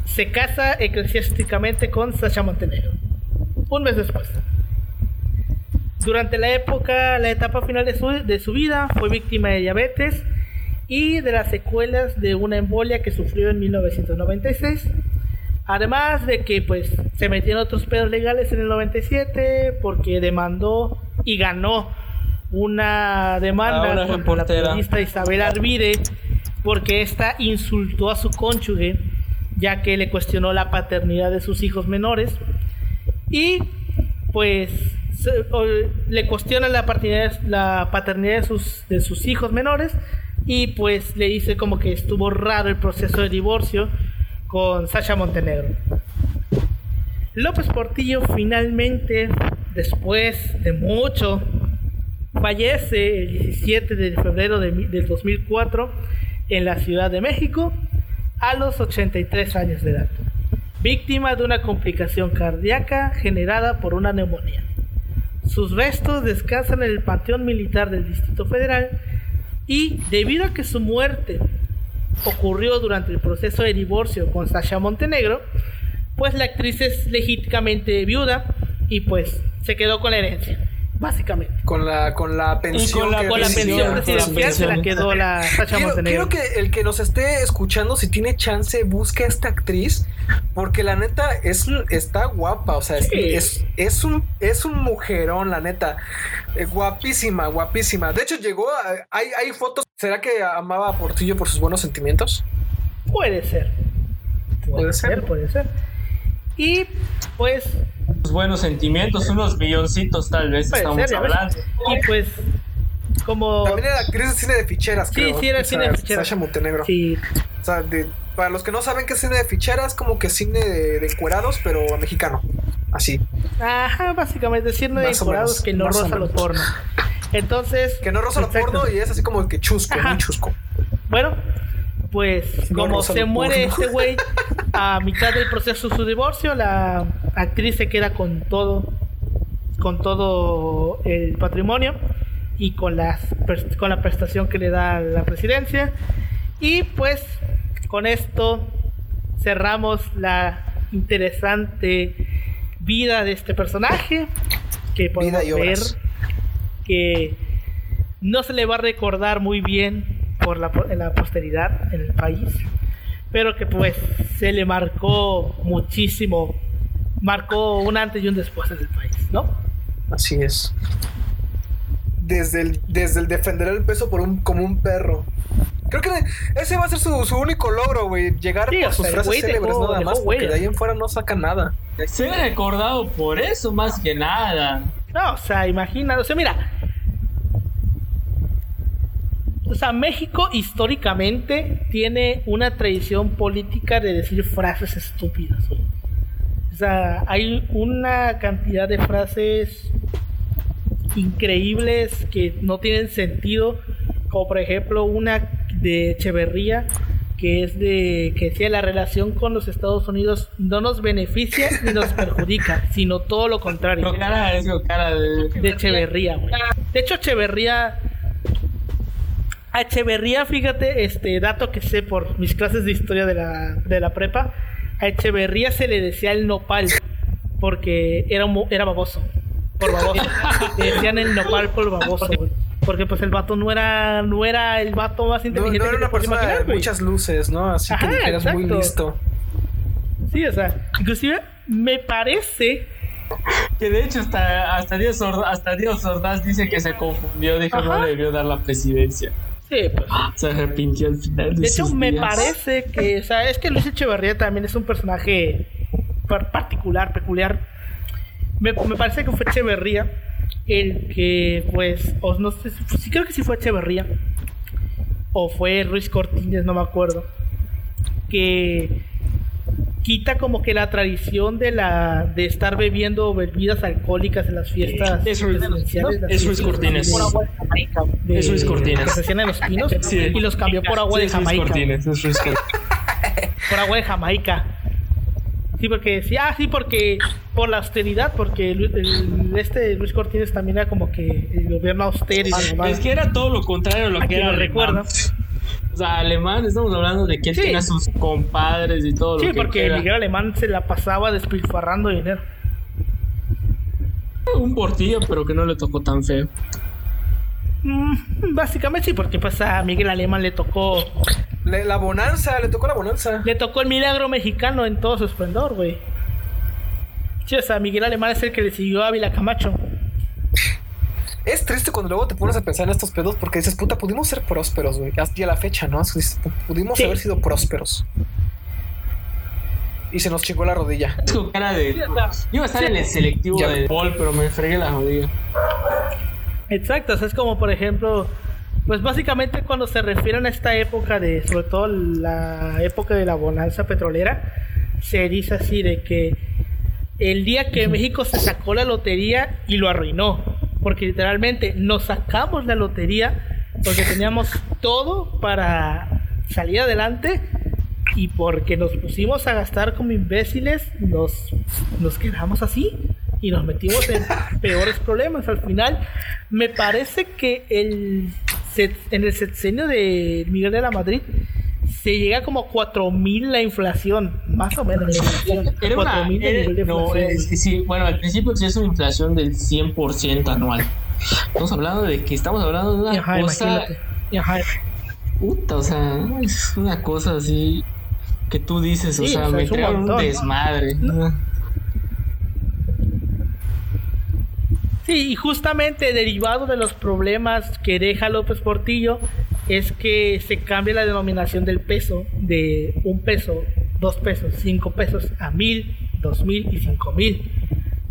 se casa eclesiásticamente con Sasha Montenegro. Un mes después. Durante la época, la etapa final de su, de su vida, fue víctima de diabetes y de las secuelas de una embolia que sufrió en 1996. Además de que pues se metió en otros pedos legales en el 97 porque demandó y ganó una demanda A una contra la periodista Isabel Arvide porque ésta insultó a su cónyuge ya que le cuestionó la paternidad de sus hijos menores y pues se- o- le cuestiona la paternidad, la paternidad de sus, de sus hijos menores y pues le dice como que estuvo raro el proceso de divorcio con Sasha Montenegro. López Portillo finalmente, después de mucho, fallece el 17 de febrero de, del 2004 en la Ciudad de México a los 83 años de edad, víctima de una complicación cardíaca generada por una neumonía. Sus restos descansan en el Panteón Militar del Distrito Federal y debido a que su muerte ocurrió durante el proceso de divorcio con Sasha Montenegro, pues la actriz es legítimamente viuda y pues se quedó con la herencia, básicamente. Con la, con la pensión. con la- que Con la pensión presidencial se la quedó la Sasha Quiero, Montenegro. quiero que el que nos esté escuchando, si tiene chance, busque a esta actriz. Porque la neta es, está guapa. O sea, es, Sí. es, es un, es un mujerón, la neta. Eh, guapísima, guapísima. De hecho, llegó a- hay, hay fotos. ¿Será que amaba a Portillo por sus buenos sentimientos? Puede ser. Puede, Puede ser, ser. puede ser. Y pues, buenos sentimientos, unos milloncitos tal vez puede estamos hablando. Y pues, como. También era actriz de cine de ficheras, Sí, creo. sí, era cine de ficheras. Sasha Montenegro. Sí, O sea, de- para los que no saben qué es cine de ficheras, como que cine de, de encuerados, pero mexicano. Así. Ajá, básicamente decir de Más decorados menos, que no rosa lo porno. Entonces. Que no rosa lo porno y es así como que chusco, Ajá. muy chusco. Bueno, pues No como rosa se muere porno. este güey a mitad del proceso de su divorcio, la actriz se queda con todo, con todo el patrimonio y con las con la prestación que le da la presidencia y pues con esto cerramos la interesante vida de este personaje que podemos ver que no se le va a recordar muy bien por la, en la posteridad en el país, pero que pues se le marcó muchísimo, marcó un antes y un después en el país, ¿no? Así es. Desde el, desde el defender el peso por un, como un perro. Creo que ese va a ser su, su único logro, güey. Llegar Sí, por sus frases güey célebres dejó- nada dejó más, porque de ahí en fuera no saca nada. Ser recordado por eso más que nada. No, o sea, imagina, o sea, mira. O sea, México históricamente tiene una tradición política de decir frases estúpidas. güey. O sea, hay una cantidad de frases increíbles que no tienen sentido, como por ejemplo una de Echeverría que es de que decía la relación con los Estados Unidos no nos beneficia ni nos perjudica, sino todo lo contrario. Con cara, cara de... De Echeverría, güey. De hecho, Echeverría. A Echeverría, fíjate, este dato que sé por mis clases de historia de la, de la prepa. A Echeverría se le decía el nopal porque era, un era baboso. Por baboso. le decían el nopal por baboso, güey. Porque pues el vato no era, no era el vato más inteligente no era una persona imaginar, de muchas luces, ¿no? Así Ajá, que eras muy listo. Sí, o sea, inclusive me parece Que de hecho hasta, hasta, Dios Ordaz, hasta Dios Ordaz dice que se confundió, dijo Ajá. no le debió dar la presidencia. Sí, pues Se arrepintió al final de, De hecho, sus me días. parece que, o sea, es que Luis Echeverría también es un personaje par- particular, peculiar. Me, me parece que fue Echeverría el que, pues, o no sé, si- sí creo que sí fue Echeverría. O fue Ruiz Cortines, no me acuerdo. Que quita como que la tradición de la de estar bebiendo bebidas alcohólicas en las fiestas Es Ruiz- presidenciales, las es Cortines. de- Es Ruiz Cortines. que se hacían en los pinos Sí. y los cambió por agua Sí, de es Jamaica Cortines, es Luis Cortines. por agua de Jamaica. Sí, porque sí, ah, sí, porque por la austeridad, porque el, el- este Luis Cortines también era como que el gobierno austero y mamada. Es que era todo lo contrario a lo ¿A que era recuerda? O sea, alemán, estamos hablando de que él Sí. tenía sus compadres y todo Sí, lo que porque era. Miguel Alemán se la pasaba despilfarrando dinero. Un portillo, pero que no le tocó tan feo. Mm, básicamente sí, porque pues a Miguel Alemán le tocó Le- la bonanza, le tocó la bonanza. le tocó el milagro mexicano en todo su esplendor, güey. Sí, o sea, Miguel Alemán es el que le siguió a Ávila Camacho. Es triste cuando luego te pones a pensar en estos pedos porque dices, puta, pudimos ser prósperos, güey. Hasta la fecha, ¿no? Pudimos Sí. haber sido prósperos. Y se nos chingó la rodilla. Es con cara de. Sí, o sea, Iba a estar en el selectivo Ya. de Paul, pero me fregué la rodilla. Exacto, o sea, es como por ejemplo, pues básicamente cuando se refieren a esta época de, sobre todo la época de la bonanza petrolera, se dice así de que el día que México se sacó la lotería y lo arruinó, porque literalmente nos sacamos la lotería porque teníamos todo para salir adelante y porque nos pusimos a gastar como imbéciles, nos, nos quedamos así y nos metimos en peores problemas. Al final, me parece que el en el sexenio de Miguel de la Madrid se llega como a 4000 la inflación, más o menos. la inflación. Era una. 4000 de era- no, es sí, bueno, al principio sí es una inflación del 100% anual. Estamos hablando de que estamos hablando de una Ajá, cosa. Ajá. Puta, o sea, es una cosa así que tú dices, o sea, o sea, me crearon un montón. desmadre. Sí, y justamente derivado de los problemas que deja López Portillo es que se cambia la denominación del peso de un peso, dos pesos, cinco pesos a mil, dos mil y cinco mil.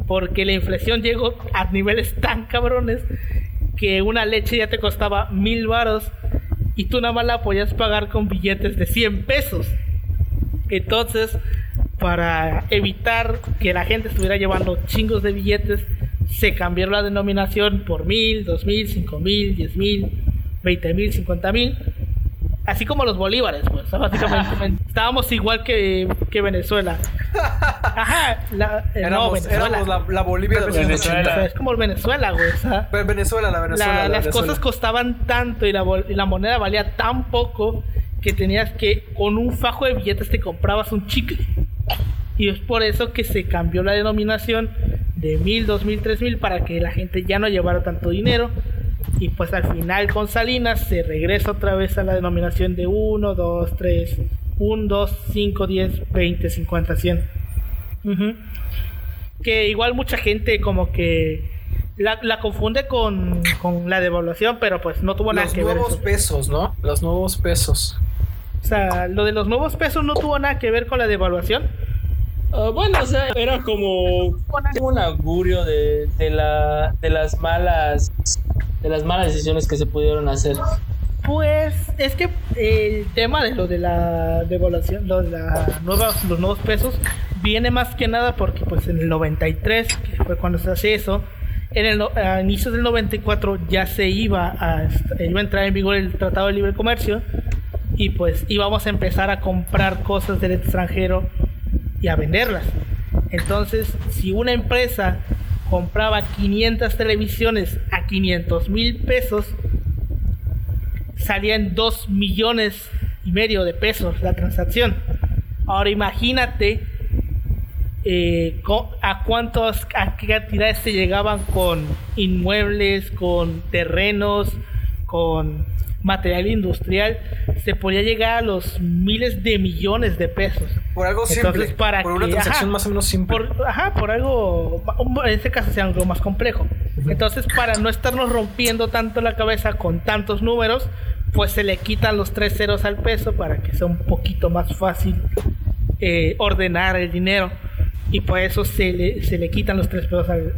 Porque la inflación llegó a niveles tan cabrones que una leche ya te costaba mil varos y tú nada más la podías pagar con billetes de 100 pesos. Entonces, para evitar que la gente estuviera llevando chingos de billetes, se cambió la denominación por mil, dos mil, cinco mil, diez mil, veinte mil, cincuenta mil. Así como los bolívares, pues, básicamente. Estábamos igual que, que Venezuela. Ajá, la, eh, no, Éramos, Venezuela. éramos la, la Bolivia de los años Venezuela. 80. O sea, es como el Venezuela, güey. o sea, Pero Venezuela, la Venezuela. la- la las Venezuela. cosas costaban tanto y la, y la moneda valía tan poco que tenías que con un fajo de billetes te comprabas un chicle. Y es por eso que se cambió la denominación de mil, dos mil, tres mil para que la gente ya no llevara tanto dinero. Y pues al final con Salinas se regresa otra vez a la denominación de 1, 2, 3, 1, 2, 5, 10, 20, 50, 100. Ujú. Que igual mucha gente como que la, la confunde con, con la devaluación, pero pues no tuvo nada Los que ver. nuevos eso. pesos, ¿no? Los nuevos pesos. O sea, lo de los nuevos pesos no tuvo nada que ver con la devaluación. Ah, bueno, o sea, era como un augurio de, de, la, de las malas de las malas decisiones que se pudieron hacer. Pues es que el tema de lo de la devaluación, lo de la nueva, los nuevos pesos, viene más que nada porque pues en el 93, que fue cuando se hace eso, En el, a inicios del 94 ya se iba a, iba a entrar en vigor el Tratado de Libre Comercio y pues íbamos a empezar a comprar cosas del extranjero y a venderlas. Entonces, si una empresa compraba 500 televisiones a 500 mil pesos, salían 2 millones y medio de pesos la transacción. Ahora imagínate eh, a cuántos a qué cantidades se llegaban con inmuebles, con terrenos, con material industrial, se podía llegar a los miles de millones de pesos. Por algo simple. Entonces, para por una transacción ajá, más o menos simple. Por, ajá, por algo, en este caso sea algo más complejo. Entonces, para no estarnos rompiendo tanto la cabeza con tantos números, pues se le quitan los tres ceros al peso para que sea un poquito más fácil eh, ordenar el dinero. Y por eso se le, se le quitan los tres pesos al,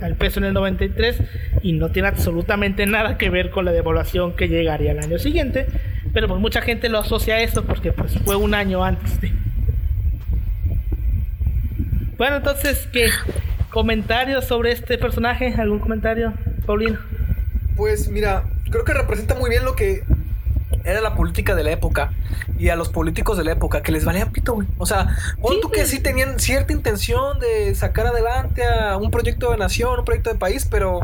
al- peso en el 93 y no tiene absolutamente nada que ver con la devaluación que llegaría el año siguiente. Pero pues mucha gente lo asocia a eso porque pues fue un año antes. Bueno, entonces, ¿qué? ¿Comentarios sobre este personaje? ¿Algún comentario, Paulino? Pues mira, creo que representa muy bien lo que era la política de la época y a los políticos de la época que les valía pito, güey. O sea, pon Sí, tú que sí tenían cierta intención de sacar adelante a un proyecto de nación, un proyecto de país, pero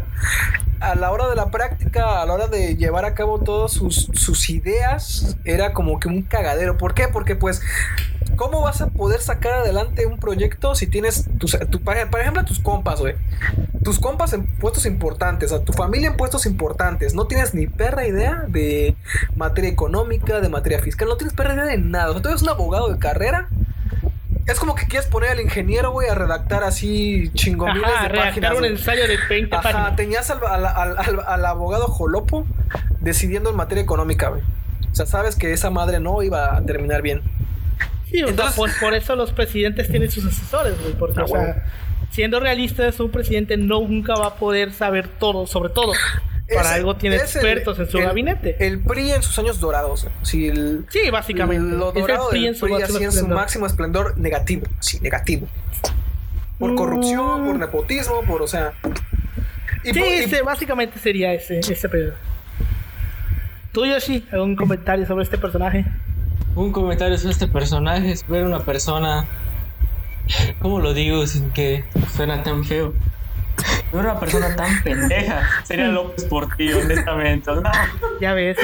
a la hora de la práctica, a la hora de llevar a cabo todas sus, sus ideas, era como que un cagadero. ¿Por qué? Porque pues ¿Cómo vas a poder sacar adelante un proyecto si tienes, tus, tu, por ejemplo, tus compas, güey? Tus compas en puestos importantes, a tu familia en puestos importantes. No tienes ni perra idea de materia económica, de materia fiscal. No tienes perra idea de nada. O sea, tú eres un abogado de carrera. Es como que quieres poner al ingeniero, güey, a redactar así chingomiles Ajá, de redactar páginas. un ensayo de 20 Ajá, páginas. tenías al, al- al- al- al abogado Jolopo decidiendo en materia económica, güey. O sea, sabes que esa madre no iba a terminar bien. Sí, o sea, Entonces- por, por eso los presidentes tienen sus asesores, güey, porque, Ah, o sea, siendo realistas, un presidente nunca va a poder saber todo, sobre todo. Para algo tiene el- expertos en su el- gabinete. El PRI en sus años dorados. Sí, el, sí, básicamente. Lo es el dorado PRI del en su así en su esplendor. máximo esplendor negativo. Sí, negativo. Por Mm. corrupción, por nepotismo, por, o sea. y Sí, por- y- ese- básicamente sería ese, ese periodo. ¿Tú, Yoshi, algún comentario sobre este personaje? Un comentario sobre este personaje es ver una persona. ¿Cómo lo digo sin que suena tan feo? Ver una persona tan pendeja. Sería López Portillo, honestamente. ¿no? Ya ves.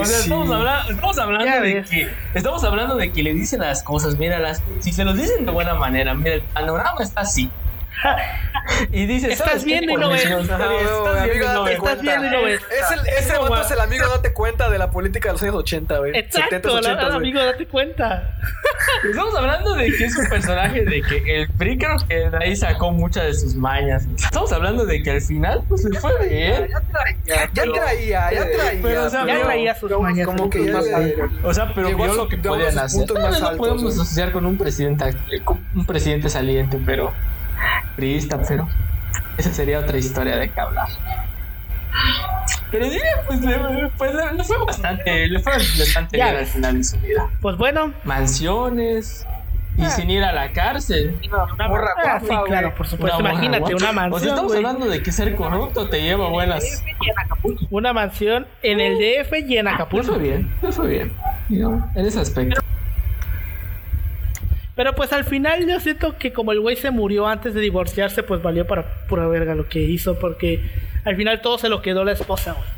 O sea, sí. estamos, habla- estamos hablando de que estamos hablando de que le dicen las cosas, mira las, si se los dicen de buena manera, mira el panorama está así. Y dices, Estás viendo y no ves. estás viendo y no ves. No el, ese No, vato va. es el amigo, date cuenta de la política de los años 80, güey. Exacto, 70s, la- 80s, güey. amigo, date cuenta. Estamos hablando de que es un personaje de que el PRI creo que de ahí sacó muchas de sus mañas. Estamos hablando de que al final pues le fue bien. Ya traía, ya traía. Pero, o sea, Ya traía sus mañas. Como que ya. O sea, pero vio lo que podían hacer. altos, podemos asociar con un presidente, con un presidente saliente, pero priista, pero esa sería otra historia de que hablar. Pero diría, pues le, pues, le- fue bastante, le fue bastante Ya bien al final de su vida. Pues bueno, Mansiones y sin ir a la cárcel. Una morra ah, sí, claro, por supuesto. Una Imagínate, una guapa. O sea, mansión. estamos hablando de que ser corrupto te lleva buenas. Una mansión en el DF y en Le Acapulco. fue bien, le fue bien. En ese aspecto. Pero pues al final yo siento que como el güey se murió antes de divorciarse, pues valió para pura verga lo que hizo, porque al final todo se lo quedó la esposa, güey.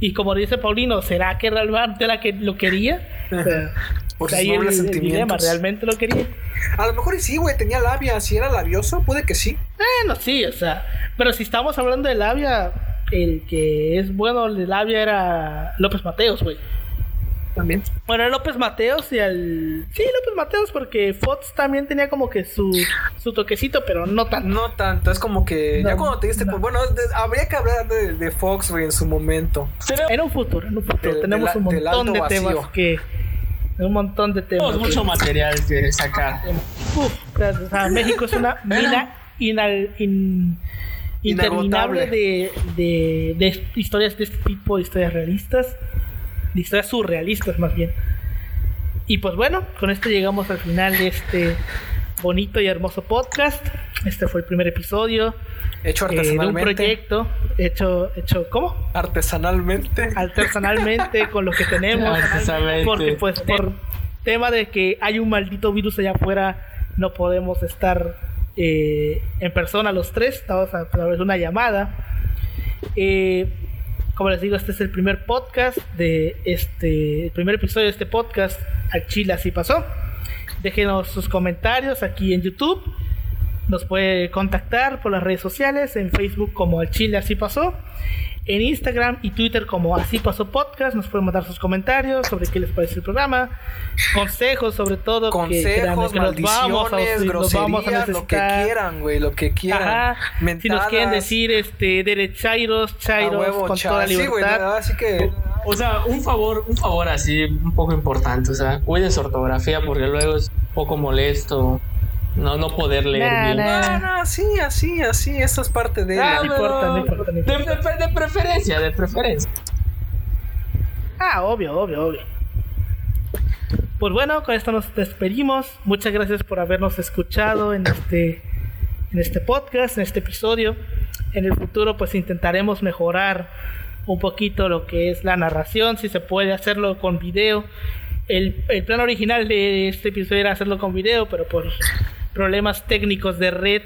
Y como dice Paulino, ¿será que realmente la que lo quería? O sea, Por o sea, sus ahí el, dilema. ¿realmente lo quería? A lo mejor y sí, güey, tenía labia. Si era labioso, puede que sí. Bueno, sí, o sea, pero si estamos hablando de labia, el que es bueno de labia era López Mateos, güey. También. Bueno, era López Mateos y al... Sí, López Mateos, porque Fox también tenía como que su, su toquecito, pero no tan... No tanto, es como que ya cuando te diste no. bueno, de- habría que hablar de, de Fox, güey, en su momento. Pero En un futuro, en un futuro. Del- Tenemos un montón de temas vacío. que... Un montón de temas. tenemos mucho material que sacar. Uf, o sea, México es una mina inal- in- interminable de, de, de historias de este tipo, de historias realistas, de historias surrealistas más bien. Y pues bueno, con esto llegamos al final de este bonito y hermoso podcast. Este fue el primer episodio Hecho eh, de un artesanalmente. proyecto hecho, hecho ¿cómo? artesanalmente. Artesanalmente con lo que tenemos. Artesanalmente. Porque pues por tema de que hay un maldito virus allá afuera, no podemos estar eh, en persona los tres, estamos a través de una llamada. Eh, como les digo, este es el primer podcast de este, el primer episodio de este podcast, al Chile así pasó. Déjenos sus comentarios aquí en YouTube. Nos puede contactar por las redes sociales, en Facebook como al Chile así pasó, en Instagram y Twitter como así pasó podcast. Nos pueden mandar sus comentarios sobre qué les parece el programa, consejos sobre todo, que, Consejos, que nos vamos a- maldiciones, nos vamos a groserías, lo que quieran, güey, lo que quieran. Ajá. Si nos quieren decir este derechairos, chairos, huevo, con toda sí, güey, libertad. así que O sea, un favor, un favor así, un poco importante. O sea, cuiden su ortografía porque luego es un poco molesto no, no poder leer Nah, bien. nah. No, no, sí, así, así, eso es parte de Ah, no la- importa, no importa, no de, importa. de- de preferencia, de preferencia. Ah, obvio, obvio, obvio. Pues bueno, con esto nos despedimos. Muchas gracias por habernos escuchado en este, en este podcast, en este episodio. En el futuro, pues intentaremos mejorar un poquito lo que es la narración, si se puede hacerlo con video. El, el plan original de este episodio era hacerlo con video, pero por problemas técnicos de red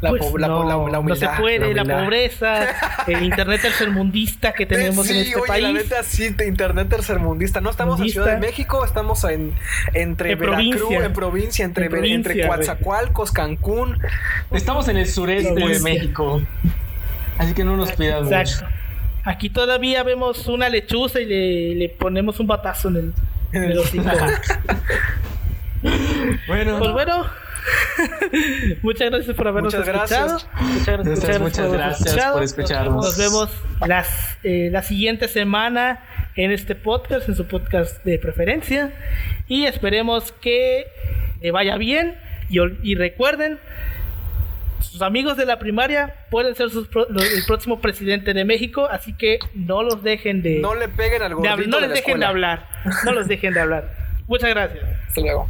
La pues po- la- no, la- la no se humildad, puede, la la, humildad. pobreza, el internet tercermundista que tenemos sí, en este oye, país. la neta, sí, de internet tercermundista. No estamos Mundista. en Ciudad de México, estamos en entre En Veracruz, provincia. en provincia, entre, En Ver- provincia, entre. Coatzacoalcos, Cancún. Estamos en el sureste de. México. Así que no nos pidan mucho. Exacto. Aquí todavía vemos una lechuza y le, le ponemos un batazo en el, en el hocico. Bueno, pues bueno, muchas gracias por habernos Muchas escuchado. gracias. Muchas gracias, Muchas, muchas por gracias escuchado. por escucharnos. Nos vemos las, eh, la siguiente semana en este podcast, en su podcast de preferencia. Y esperemos que le vaya bien. Y, y recuerden, sus amigos de la primaria pueden ser sus pro- los- el próximo presidente de México. Así que no los dejen de, No le peguen al gordito no de les la dejen de hablar. No los dejen de hablar. Muchas gracias. Hasta luego.